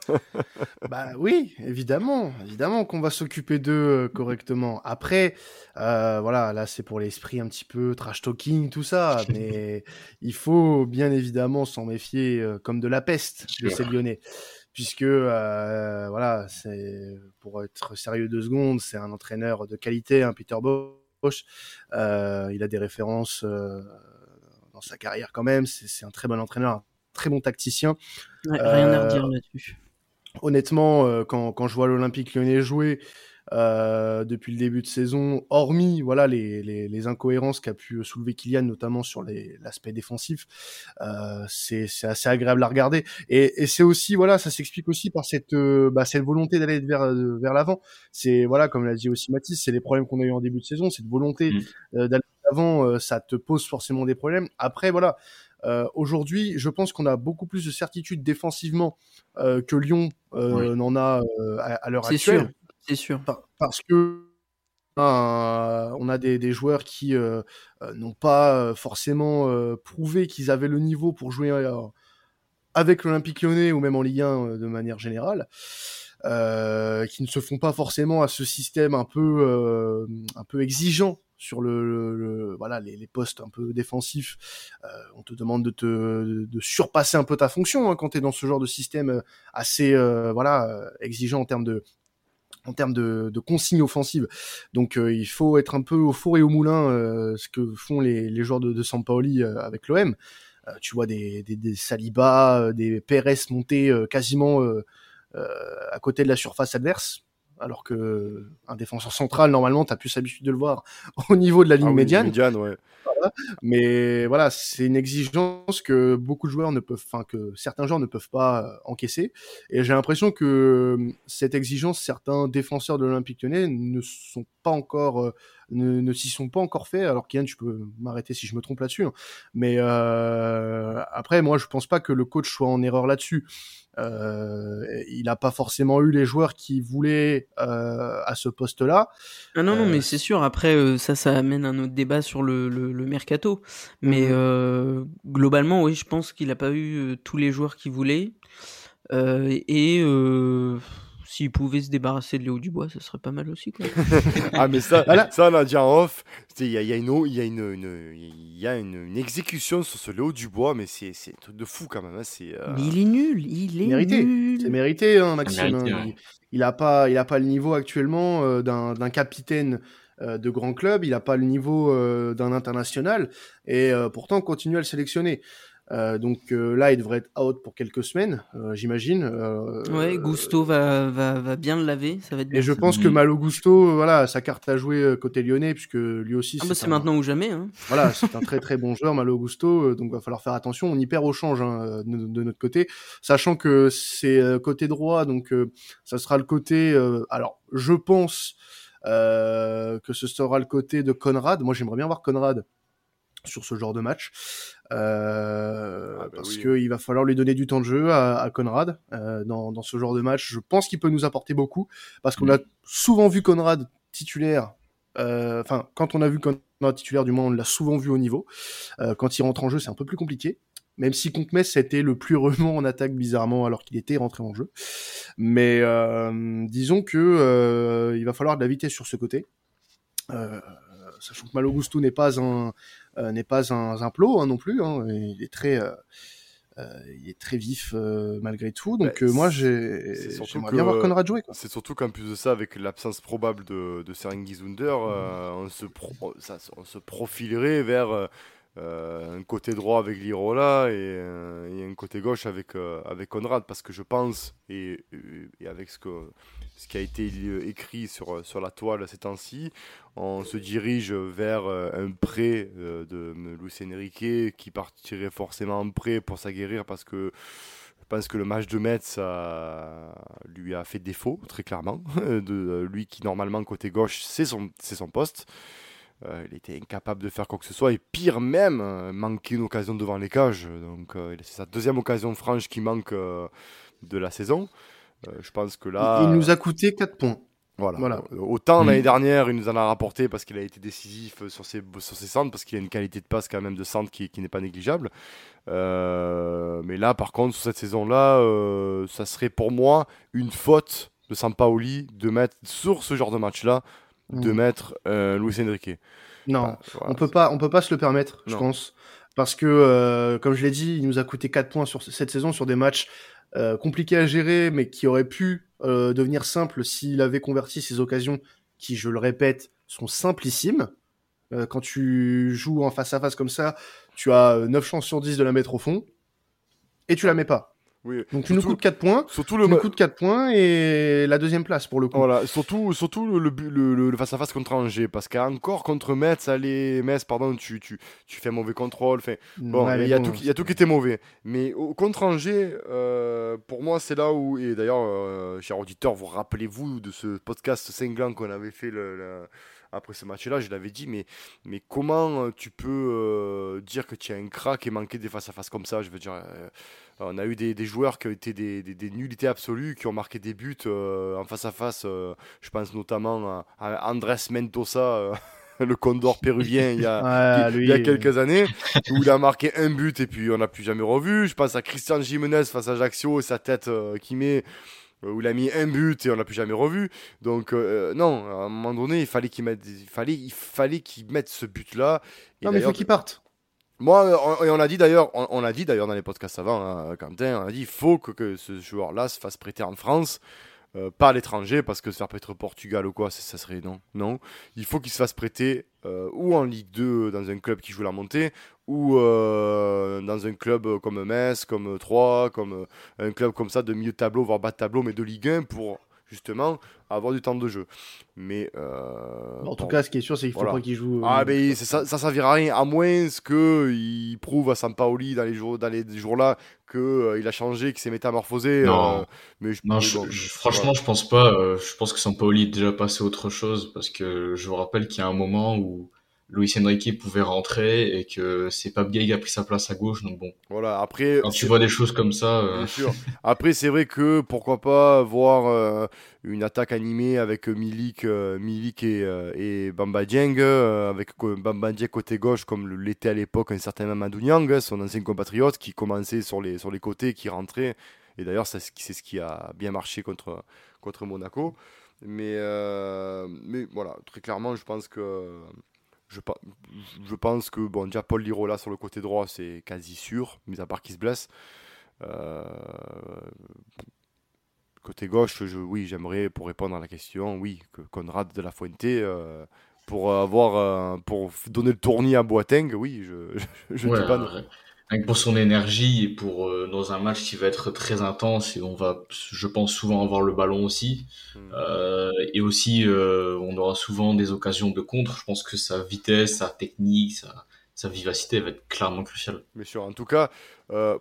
bah oui, évidemment, évidemment qu'on va s'occuper d'eux euh, correctement. Après, euh, voilà, là c'est pour l'esprit un petit peu trash talking, tout ça, mais il faut bien évidemment s'en méfier euh, comme de la peste de ces Lyonnais, puisque voilà, c'est pour être sérieux deux secondes, c'est un entraîneur de qualité, un Peter Bosch. il a des références dans sa carrière quand même. C'est un très bon entraîneur, un très bon tacticien. rien à redire là-dessus honnêtement, euh, quand, quand, je vois l'Olympique lyonnais jouer euh, depuis le début de saison, hormis voilà les, les, les incohérences qu'a pu soulever Kylian, notamment sur l'aspect défensif, euh, c'est assez agréable à regarder. Et, et c'est aussi voilà, ça s'explique aussi par cette euh, bah, cette volonté d'aller vers vers l'avant. C'est voilà, comme l'a dit aussi Mathis, c'est les problèmes qu'on a eu en début de saison, cette volonté mmh. euh, d'aller avant, ça te pose forcément des problèmes. Après voilà, euh, Aujourd'hui, je pense qu'on a beaucoup plus de certitude défensivement euh, que Lyon euh, n'en a à, l'heure actuelle. C'est sûr. parce que on a des, des joueurs qui n'ont pas forcément prouvé qu'ils avaient le niveau pour jouer avec l'Olympique lyonnais ou même en Ligue 1 de manière générale. Euh, qui ne se font pas forcément à ce système un peu euh, un peu exigeant sur le, voilà les, postes un peu défensifs. Euh, on te demande de te de surpasser un peu ta fonction hein, quand tu es dans ce genre de système assez voilà exigeant en termes de en termes de, de consignes offensives. Donc il faut être un peu au four et au moulin, ce que font les, les joueurs de, de Sampaoli avec l'OM. tu vois des, des, des Saliba, des Pérez monter quasiment euh, à côté de la surface adverse alors que un défenseur central normalement tu as plus l'habitude de le voir au niveau de la ligne ah médiane. médiane ouais. Mais voilà, c'est une exigence que beaucoup de joueurs ne peuvent, enfin que certains joueurs ne peuvent pas euh, encaisser. Et j'ai l'impression que euh, cette exigence, certains défenseurs de l'Olympique Lyonnais ne sont pas encore, ne, ne s'y sont pas encore faits. Alors Kian, tu peux m'arrêter si je me trompe là-dessus. Hein. Mais euh, après, moi, je pense pas que le coach soit en erreur là-dessus. Euh, il n'a pas forcément eu les joueurs qui voulaient euh, à ce poste-là. Ah non, non, mais c'est sûr. Après, ça, ça amène un autre débat sur le, le, le mercato. Mais mmh. globalement, oui, je pense qu'il n'a pas eu tous les joueurs qu'il voulait. et s'il pouvait se débarrasser de Léo Dubois, ce serait pas mal aussi. Quoi. ah, mais ça, ça, on a en off. Il y a, y a, une, y a, une, une, y a une, exécution sur ce Léo Dubois, mais c'est un truc de fou quand même. Hein. C'est, euh, Mais il est nul. Il est mérité. nul. C'est mérité, hein, Maxime. Hein. Il n'a pas, il a pas le niveau actuellement euh, d'un capitaine euh, de grand club. Il n'a pas le niveau d'un international. Et pourtant, on continue à le sélectionner. Euh, donc euh, là, il devrait être out pour quelques semaines, euh, j'imagine. ouais, Gusto va, va, va, bien le laver, ça va être bien. Et je pense que Malo Gusto, voilà, sa carte à jouer côté lyonnais, puisque lui aussi. Ah bah c'est maintenant ou jamais. Hein. Voilà, c'est un très très bon joueur, Malo Gusto, donc va falloir faire attention. On y perd au change hein, de, notre côté, sachant que c'est côté droit, donc ça sera le côté. alors, je pense que ce sera le côté de Conrad. Moi, j'aimerais bien voir Conrad sur ce genre de match. Euh, ah, bah parce qu'il va falloir lui donner du temps de jeu à, Conrad euh, dans, dans, ce genre de match. Je pense qu'il peut nous apporter beaucoup parce qu'on a souvent vu Conrad titulaire. Euh, enfin, quand on a vu Conrad titulaire, du moins, on l'a souvent vu au niveau. Euh, quand il rentre en jeu, c'est un peu plus compliqué. Même si contre Metz, c'était le plus remont en attaque bizarrement alors qu'il était rentré en jeu. Mais euh, disons que il va falloir de la vitesse sur ce côté. sachant que Malo Gusto n'est pas un, euh, n'est pas un, un plot hein, non plus. Hein, il est très euh, euh, il est très vif malgré tout. Donc moi, j'ai, j'aimerais bien voir Conrad jouer. C'est surtout qu'en plus de ça, avec l'absence probable de, de Zunder, on, se ça, on se profilerait vers un côté droit avec Lirola et, et, un côté gauche avec, avec Conrad. Parce que je pense, et, avec ce que ce qui a été écrit sur, sur la toile ces temps-ci. On se dirige vers euh, un prêt euh, de Luis Enrique qui partirait forcément en prêt pour s'aguerrir parce que je pense que le match de Metz lui a fait défaut, très clairement. De, lui qui, normalement, côté gauche, c'est son, son poste. Euh, il était incapable de faire quoi que ce soit et pire même, manquer une occasion devant les cages. Donc c'est sa deuxième occasion franche qui manque de la saison. Euh, je pense que là. Il nous a coûté 4 points. Voilà. voilà. Euh, autant l'année dernière, il nous en a rapporté parce qu'il a été décisif sur ses, sur ses centres, parce qu'il a une qualité de passe quand même de centre qui, qui n'est pas négligeable. Euh, mais là, par contre, sur cette saison-là, ça serait pour moi une faute de Sampaoli de mettre sur ce genre de match-là, de mettre Luis Enrique. Non, on peut pas, on peut pas se le permettre, je pense, parce que comme je l'ai dit, il nous a coûté 4 points sur cette saison sur des matchs euh, compliqué à gérer, mais qui aurait pu euh, devenir simple s'il avait converti ces occasions qui, je le répète, sont simplissimes. Euh, quand tu joues en face à face comme ça, tu as 9 chances sur 10 de la mettre au fond, et tu la mets pas. Donc tu nous coûtes 4 points. Surtout le nous 4 points et la deuxième place pour le coup. Voilà, surtout surtout le, le, le, face à face contre Angers parce qu'encore contre Metz, allez Metz pardon, tu, tu, tu fais un mauvais contrôle, enfin bon, il y, a tout, y a tout qui était mauvais. Mais au, contre Angers, euh, pour moi, c'est là où et d'ailleurs euh, cher auditeur, vous rappelez-vous de ce podcast cinglant qu'on avait fait le, après ce match-là, je l'avais dit, mais, mais comment tu peux dire que tu as un crack et manquer des face-à-face comme ça? Je veux dire, on a eu des, joueurs qui ont été des, des, nullités absolues, qui ont marqué des buts euh, en face à face. Euh, je pense notamment à, Andrés Mendoza, euh, le condor péruvien, il y a, il y a quelques années, où il a marqué un but et puis on n'a plus jamais revu. Je pense à Christian Jimenez face à Ajaccio et sa tête qui met où il a mis un but et on l'a plus jamais revu. Donc non, à un moment donné, il fallait qu'il mette, il fallait, il fallait qu'il mette ce but-là. Non, mais il faut qu'il parte. Moi, on, on a dit d'ailleurs, on, a dit d'ailleurs dans les podcasts avant, hein, Quentin, on a dit il faut que, ce joueur-là se fasse prêter en France, euh, pas à l'étranger, parce que se faire prêter au Portugal ou quoi, ça, serait non, non. Il faut qu'il se fasse prêter euh, ou en Ligue 2 dans un club qui joue la montée, ou euh, dans un club comme Metz, comme 3, comme un club comme ça de milieu de tableau, voire bas de tableau, mais de Ligue 1 pour justement avoir du temps de jeu. Mais euh, en tout cas, ce qui est sûr, c'est qu'il faut pas qu'il joue. Ah, mais ça, ça servira à rien, à moins qu'il prouve à Sampaoli dans les jours, dans les jours là que euh, il a changé, qu'il s'est métamorphosé. Non, euh, mais je, franchement, je pense pas. je pense que Sampaoli est déjà passé autre chose parce que je vous rappelle qu'il y a un moment où Luis Enrique pouvait rentrer et que c'est Pape Gay qui a pris sa place à gauche. Donc bon. Voilà, après. Quand tu vois des choses comme ça. Bien sûr. Après, c'est vrai que pourquoi pas voir une attaque animée avec Milik, Milik et, et Bamba Dieng, avec Bamba Dieng côté gauche, comme l'était à l'époque un certain Mamadou Niang, son ancien compatriote, qui commençait sur les, sur les côtés, qui rentrait. Et d'ailleurs, c'est ce qui a bien marché contre, contre Monaco. Mais, euh, mais voilà, très clairement, je pense que. Je, je pense que bon, déjà Paul Lirola sur le côté droit, c'est quasi sûr, mis à part qu'il se blesse. Euh, côté gauche, je, oui, j'aimerais, pour répondre à la question, oui, que Conrad de la Fuente, euh, pour, avoir, pour donner le tournis à Boateng, oui, je ne dis pas non pour son énergie et pour euh, dans un match qui va être très intense et on va, je pense, souvent avoir le ballon aussi. Hmm. Euh, et aussi, euh, on aura souvent des occasions de contre. Je pense que sa vitesse, sa technique, sa, sa vivacité va être clairement cruciale. Bien sûr. En tout cas,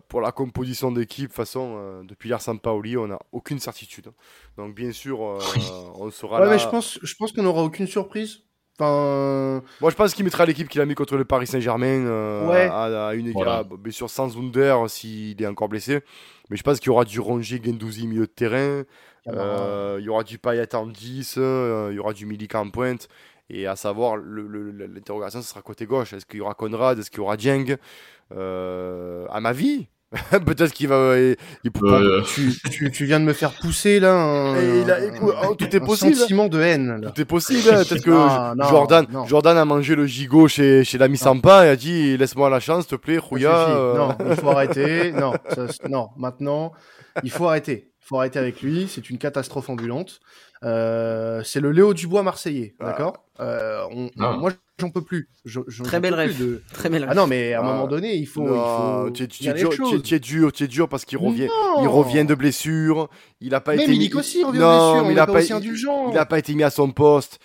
pour la composition d'équipe, façon, depuis hier Paoli, on n'a aucune certitude. Donc, bien sûr, on sera ouais, là. Mais je pense, je pense qu'on n'aura aucune surprise. Moi, je pense qu'il mettra l'équipe qu'il a mis contre le Paris Saint-Germain euh, à, une voilà. bien sûr sans Wunder s'il est encore blessé. Mais je pense qu'il y aura du Rongier, Gendouzi milieu de terrain. Euh, il y aura du Payet en 10, euh, il y aura du Milik en pointe. Et à savoir, l'interrogation, ce sera côté gauche. Est-ce qu'il y aura Conrad? Est-ce qu'il y aura Dieng? À ma vie, Peut-être qu'il va. tu, tu, tu, viens de me faire pousser là. Un, il a, oh, tout est possible. sentiment de haine. Là. Tout est possible. Hein. Peut-être que Jordan, Jordan a mangé le gigot chez, chez l'ami Sampa et a dit laisse-moi la chance, s'il te plaît, Rouya. Euh. Non, il faut arrêter. non, non, maintenant, il faut arrêter. Il faut arrêter avec lui. C'est une catastrophe ambulante. Euh, c'est le Léo Dubois marseillais, ah. d'accord euh, ah. Moi, j'en peux plus. Très belle rêve. De... Très belle Ah non, mais à un moment ah. donné, il faut. Tu es, dur, tu es dur parce qu'il revient, il revient de blessure. Il a pas été. Milik aussi revient de blessure. il a pas, aussi indulgent. Il a pas été mis à son poste.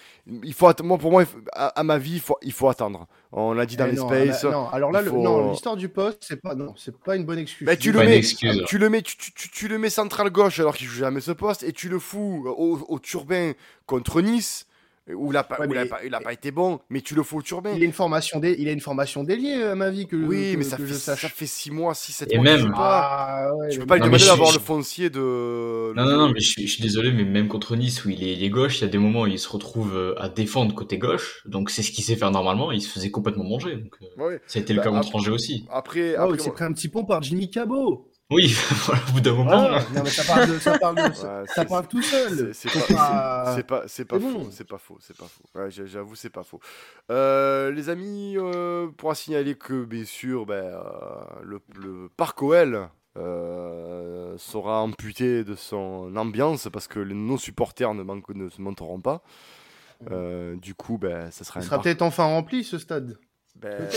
Il faut, moi, pour moi, à, ma vie, il faut, il faut attendre. On l'a dit dans les spaces. non, alors là, non, l'histoire du poste, c'est pas, non, c'est pas une bonne excuse. tu, le mets, tu le mets, tu, tu, tu, le mets central gauche alors qu'il joue jamais ce poste et tu le fous au, au turbin contre Nice où il n'a pas, il a pas, été bon, mais tu le fous au turbin. Il a une formation, dé... il a une formation déliée, à ma vie, que Oui, mais ça, fait, ça fait 6 mois, 6, 7 mois. Même... Tu peux pas, ah, tu peux pas lui demander d'avoir le foncier de. Non, non, non, mais je suis, je suis, désolé, mais même contre Nice, où il est, il est, gauche, il y a des moments où il se retrouve euh, à défendre côté gauche, donc c'est ce qu'il sait faire normalement, il se faisait complètement manger. Donc, euh, Ça a été le bah, cas contre Angers aussi. Après, après, oh, il s'est pris un petit pont par Jimmy Cabot. Oui, voilà, au bout d'un moment. Ah, non, mais ça parle, de, ça parle, de, ouais, ça parle tout seul. C'est pas, pas, c'est pas, faux, c'est pas faux, c'est pas faux. Ouais, J'avoue, c'est pas faux. Euh, les amis, euh, pour signaler que bien sûr, ben, euh, le, le, parc OL euh, sera amputé de son ambiance parce que nos supporters ne, manquent, ne se monteront pas. Euh, du coup, ben, ça sera. Il sera peut-être enfin rempli ce stade. Ben,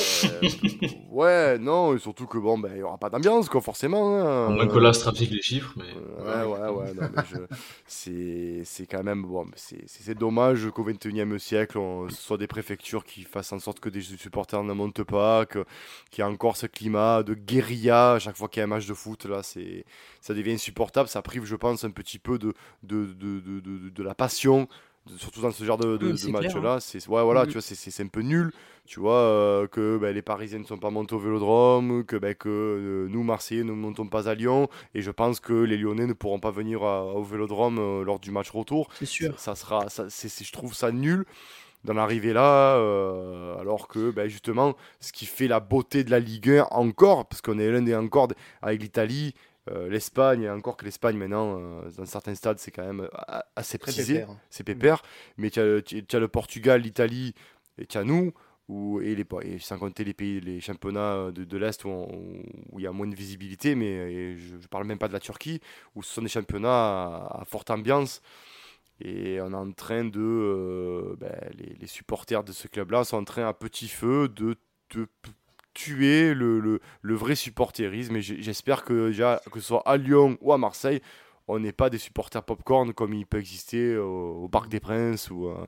ouais, non, et surtout que bon, ben, il n'y aura pas d'ambiance, quoi, forcément. Hein. À moins que là, trafique les chiffres, mais. ouais, ouais, ouais, non, mais je... c'est quand même, bon, c'est dommage qu'au 21 e siècle, on... ce soit des préfectures qui fassent en sorte que des supporters ne montent pas, qu'il y a encore ce climat de guérilla à chaque fois qu'il y a un match de foot, là, ça devient insupportable, ça prive, je pense, un petit peu de, de, de, de, de la passion surtout dans ce genre de, de, match-là, hein. c'est ouais, voilà, mm. tu vois, c'est un peu nul, tu vois, euh, que ben, les Parisiens ne sont pas montés au Vélodrome, que, ben, que euh, nous, Marseillais, ne montons pas à Lyon, et je pense que les Lyonnais ne pourront pas venir au Vélodrome euh, lors du match retour. C'est sûr. Ça, sera, ça, je trouve ça nul d'en arriver là, alors que ben, justement, ce qui fait la beauté de la Ligue 1 encore, parce qu'on est l'un des encore avec l'Italie, euh, L'Espagne, encore que l'Espagne maintenant, euh, dans certains stades, c'est quand même euh, assez précisé, c'est pépère. Mais tu as, le Portugal, l'Italie, et tu as nous, où, et, les, et sans compter les pays, les championnats de, l'Est où, il y a moins de visibilité, mais je ne parle même pas de la Turquie, où ce sont des championnats à, forte ambiance. Et on est en train de. Ben, les, les, supporters de ce club-là sont en train à petit feu de, de tuer le, le, le vrai supporterisme. Et j'espère que déjà, que ce soit à Lyon ou à Marseille, on n'est pas des supporters popcorn comme il peut exister au, Parc des Princes ou, euh,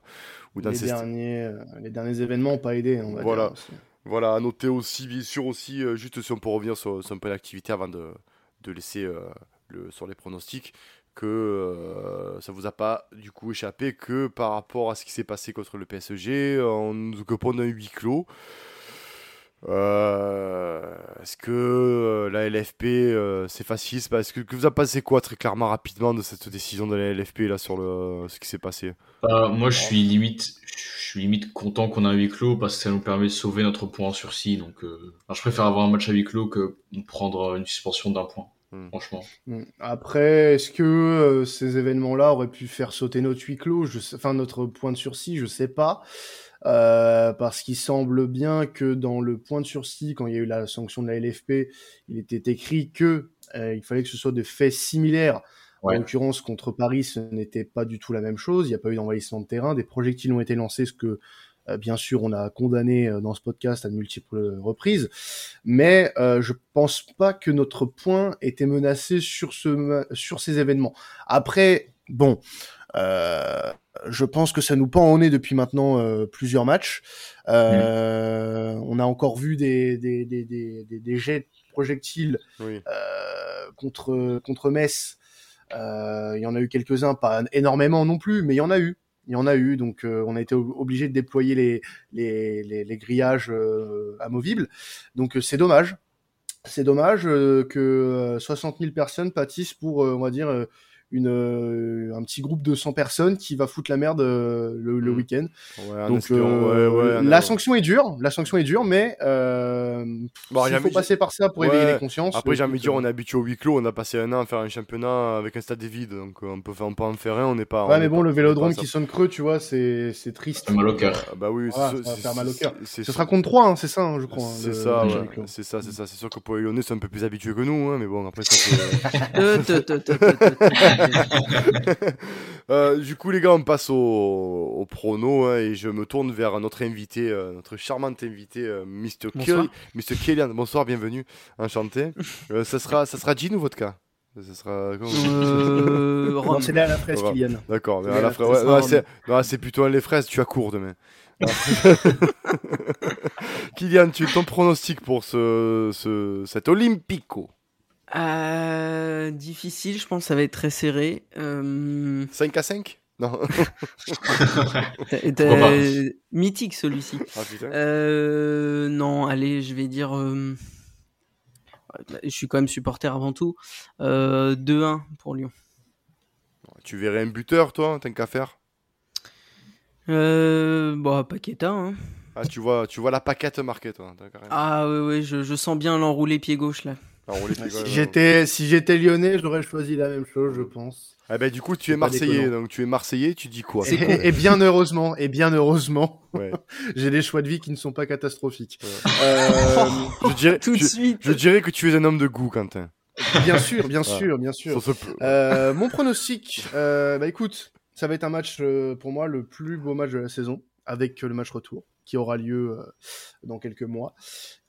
ou dans les, derniers, euh, les derniers événements n'ont pas aidé. On va voilà. Dire voilà, à noter aussi, bien sûr, aussi, euh, juste si on peut revenir sur, un peu l'activité avant de, de laisser le, sur les pronostics. que ça vous a pas du coup échappé que par rapport à ce qui s'est passé contre le PSG, on nous occupe d'un huis clos. Euh, est-ce que euh, la LFP euh, c'est facile? Est-ce que, que, vous avez pensé quoi très clairement rapidement de cette décision de la LFP là sur le, ce qui s'est passé? Bah, Moi je suis limite, je suis limite content qu'on ait un huis clos parce que ça nous permet de sauver notre point en sursis. Donc je préfère avoir un match à huis clos que prendre une suspension d'un point. Hmm. Franchement. Hmm. Après, est-ce que ces événements-là auraient pu faire sauter notre huis clos? Je sais, Enfin, notre point de sursis, je sais pas. Euh, parce qu'il semble bien que dans le point de sursis, quand il y a eu la sanction de la LFP, il était écrit que euh, il fallait que ce soit de faits similaires. En l'occurrence, contre Paris, ce n'était pas du tout la même chose. Il n'y a pas eu d'envahissement de terrain. Des projectiles ont été lancés, ce que, euh, bien sûr, on a condamné dans ce podcast à de multiples reprises. Mais je pense pas que notre point était menacé sur, ce, sur ces événements. Après, bon, euh, je pense que ça nous pend au nez depuis maintenant euh, plusieurs matchs. Euh, On a encore vu des, des, des, des, des jets de projectiles oui. euh, contre, contre Metz. Il y en a eu quelques-uns, pas énormément non plus, mais il y en a eu. Il y en a eu, donc on a été obligé de déployer les, les, les, les grillages amovibles. Donc c'est dommage. C'est dommage que 60 000 personnes pâtissent pour, on va dire, une, euh, un petit groupe de 100 personnes qui va foutre la merde euh, le, le mmh. week-end. Ouais, Donc euh, la sanction est dure, la sanction est dure, mais euh, bon, il faut passer par ça pour éveiller les consciences. Après, j'ai envie de dire, on est habitué au huis clos, on a passé un an à faire un championnat avec un stade vide, donc on peut, on peut en faire un, on n'est pas. Ouais, mais bon, le vélodrome qui sonne creux, tu vois, c'est triste. Ça mal au cœur. bah oui, ça va faire mal au cœur. Ce sera contre 3, hein, c'est ça, hein, je crois. Hein, c'est ça, c'est ça, c'est ça. C'est sûr que pour les Lyonnais, c'est un peu plus habitué que nous, hein, mais bon, après ça. euh, du coup, les gars, on passe au, au prono hein, et je me tourne vers notre invité, euh, notre charmante invité, euh, Mr. Bonsoir. Mr. Kélian. Bonsoir, bienvenue, enchanté. euh, ça sera, ça sera Jean ou vodka? Ça sera. Euh, non, c'est là à la fraise, Kylian. D'accord, mais à la fraise. Ouais, non, c'est plutôt à les fraises, tu as court demain. Kylian, tu ton pronostic pour ce, ce, cet Olympico euh, difficile, je pense que ça va être très serré. Euh... 5 à 5 Non. mythique celui-ci. Ah, euh, non, allez, je vais dire. Euh... Je suis quand même supporter avant tout. Euh, 2-1 pour Lyon. Tu verrais un buteur, toi, tant qu'à faire? Euh, Bon, Paqueta. Hein. Ah, tu vois, tu vois la paquette marquée, toi. Ah, oui, oui, je, je sens bien l'enroulé pied gauche, là. Si j'étais si j'étais lyonnais, j'aurais choisi la même chose, je pense. Eh ben du coup, tu es marseillais, donc tu es marseillais, tu dis quoi? Et, et, bien heureusement, et bien heureusement, ouais. j'ai des choix de vie qui ne sont pas catastrophiques. Ouais. Euh, je dirais, tout de suite. Je dirais que tu es un homme de goût, Quentin. Bien sûr, bien sûr, bien sûr. Euh, mon pronostic, euh, bah écoute, ça va être un match euh, pour moi le plus beau match de la saison, avec le match retour qui aura lieu euh, dans quelques mois.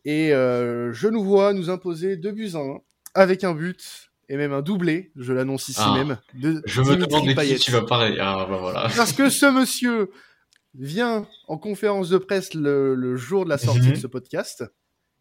Et euh, je nous vois nous imposer deux buts à un, avec un but et même un doublé, je l'annonce ici ah, même. De je me demande de qui tu vas parler. Ah, bah voilà. Parce que ce monsieur vient en conférence de presse le, le jour de la sortie mhm. de ce podcast.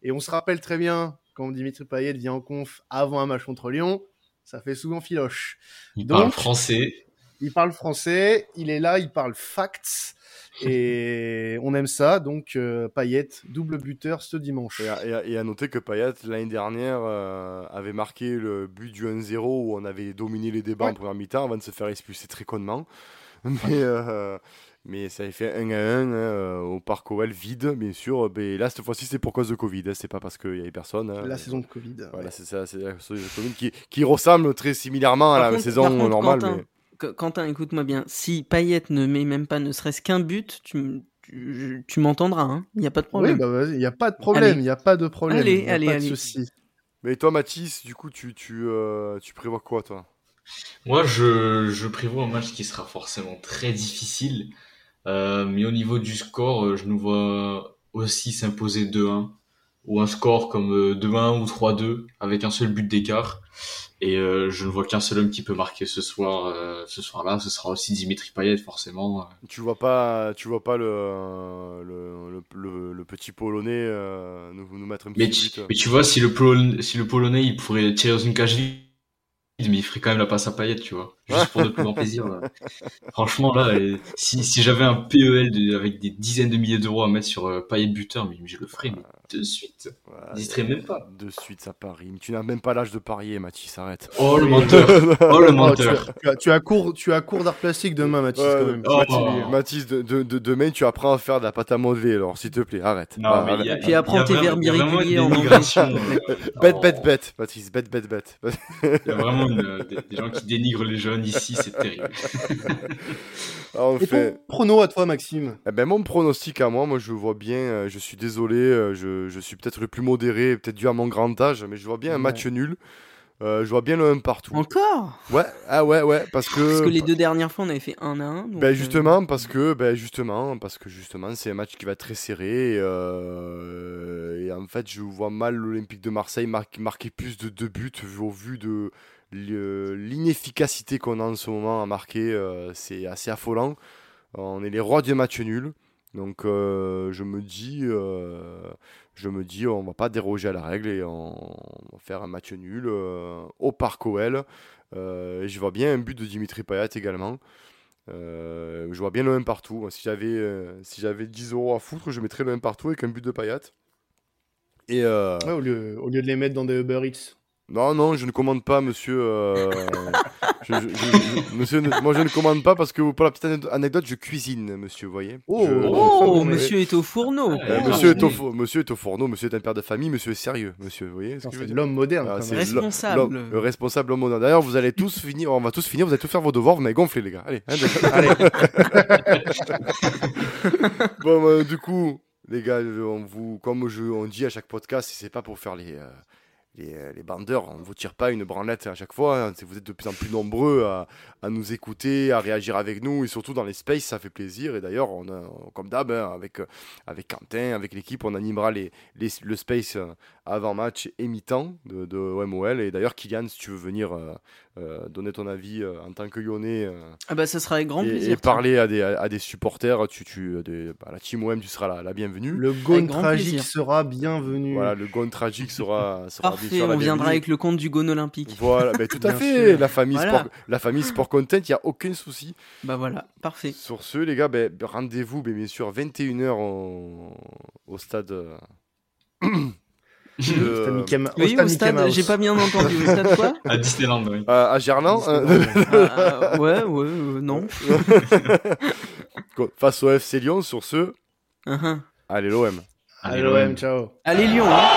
Et on se rappelle très bien quand Dimitri Payet vient en conf avant un match contre Lyon, ça fait souvent filoche. Il Donc, parle français. Il parle français, il est là, il parle facts. Et on aime ça, donc euh, Payet, double buteur ce dimanche. Et à, et à noter que Payet, l'année dernière, euh, avait marqué le but du 1-0 où on avait dominé les débats ouais. en première mi-temps avant de se faire expulser très connement. Mais, euh, mais ça avait fait 1 à 1 hein, au Parc OL vide, bien sûr. Mais là, cette fois-ci, c'est pour cause de Covid. Hein. C'est pas parce qu'il y avait personne. Hein. La saison de Covid. Voilà, ouais. c'est ça. C'est la saison de Covid qui, qui ressemble très similairement à la contre, saison contre, normale. Quentin, mais... Quentin, écoute-moi bien. Si Payet ne met même pas ne serait-ce qu'un but, tu, tu, tu m'entendras. Il hein n'y a pas de problème. Oui, bah vas-y, il n'y a pas de problème. Il n'y a pas de problème. Allez, allez, pas allez. De souci. Mais toi, Mathis, du coup, tu, tu, euh, tu prévois quoi, toi? Moi, je, je prévois un match qui sera forcément très difficile. Euh, mais au niveau du score, je nous vois aussi s'imposer 2-1 ou un score comme 2-1 ou 3-2 avec un seul but d'écart. Et euh, je ne vois qu'un seul homme qui peut marquer ce soir, euh, ce soir-là. Ce sera aussi Dimitri Payet, forcément. Tu vois pas, tu vois pas le le, le, petit polonais euh, nous, nous mettre un petit mais but. Tu, mais tu vois, si le polonais, si le polonais, il pourrait tirer dans une cage vide mais il ferait quand même la passe à Payet, tu vois. Juste pour notre plus grand plaisir. là. Franchement, là, si, si j'avais un PEL de- avec des dizaines de milliers d'euros à mettre sur euh, Payet buteur, mais je le ferais mais de suite. Ouais, J'hésiterai même pas. De suite, ça parie. Tu n'as même pas l'âge de parier, Mathis, arrête. Oh le menteur Oh le Oh, tu, menteur as, tu as- tu as cours, tu as cours d'art plastique demain, Mathis, Ouais, quand même. oh. Mathis, Mathis, de, de- de- demain, tu apprends à faire de la pâte à modeler, alors, s'il te plaît, arrête. Non, Ah, arrête. a, Puis apprends tes verbes irréguliers en anglais. euh, Bête, oh. bête, bête, Mathis, bête, bête, bête. Il y a vraiment une, euh, des, des gens qui dénigrent les jeunes ici, c'est terrible. Ah, on Et fait... ton prono à toi, Maxime? Eh ben, mon pronostic à moi, moi je vois bien, euh, je suis désolé, euh, je, je suis peut-être le plus modéré, peut-être dû à mon grand âge, mais je vois bien un match nul. Euh, je vois bien le 1 partout. Encore? Ouais, ah ouais, ouais, parce que. Parce que les deux dernières fois, on avait fait 1 à 1. donc, Ben euh, justement parce que ben justement parce que justement c'est un match qui va être très serré et, euh, et en fait je vois mal l'Olympique de Marseille mar- marquer plus de deux buts vu- au vu de l'inefficacité qu'on a en ce moment à marquer euh, c'est assez affolant on est les rois du match nul donc je me dis je me dis on va pas déroger à la règle et on, va faire un match nul euh, au Parc OL Euh, je vois bien un but de Dimitri Payet également euh, je vois bien le 1 partout. Si j'avais si j'avais 10 euros à foutre, je mettrais le 1 partout avec un but de Payet. Et Ouais, au, lieu, au lieu de les mettre dans des Uber Eats. Non, non, je ne commande pas, monsieur. euh, je- je- je- je- monsieur, ne- moi, je ne commande pas parce que pour la petite ane- anecdote, je cuisine, monsieur, vous voyez. Oh, Je- Oh, Ouais. monsieur est au fourneau. Euh, monsieur, est au monsieur est au fourneau, monsieur est un père de famille, monsieur est sérieux, monsieur, vous voyez ce Non, que je veux C'est dire? l'homme moderne. Ah, quand c'est même. l'homme- Responsable. l'homme- Le responsable homme moderne. D'ailleurs, vous allez tous finir, on va tous finir, vous allez tous faire vos devoirs, vous m'avez gonflé, les gars. Allez, hein, Allez, bon, bah, du coup, les gars, je- on vous, comme je, on dit à chaque podcast, c'est pas pour faire les, euh, les, euh, les bandeurs, on vous tire pas une branlette à chaque fois. hein. Vous êtes de plus en plus nombreux à, nous écouter, à réagir avec nous, et surtout dans les spaces, ça fait plaisir. Et d'ailleurs, on a, comme d'hab, hein, avec, euh, avec Quentin, avec l'équipe, on animera les, le space euh, avant match et mi-temps de, de OMOL. Et d'ailleurs, Kylian, si tu veux venir donner ton avis euh, en tant que Lyonnais. euh, Ah bah ça sera avec grand et, plaisir. et parler à des, à des supporters, tu, tu, des- bah, la team OM, tu seras la, la bienvenue. le gone tragique plaisir. sera bienvenu. Voilà, le gond tragique sera, sera bien Parfait, sûr la on viendra avec le compte du Gone Olympique. Voilà, ben, tout à fait. sûr. La famille, Voilà. sport, la famille Sport Content, il n'y a aucun souci. Bah voilà, parfait. Sur ce, les gars, ben, rendez-vous ben, bien sûr 21h au, au stade. euh, de- Oui, stade au stade, j'ai pas bien entendu. Au stade quoi? À Disneyland, oui. à, à Gerland, hein, Ah, Ouais, ouais, euh, non. face au FC Lyon. Sur ce, Uhum. allez l'OM. Allez, l'OM, ciao. Allez Lyon, hein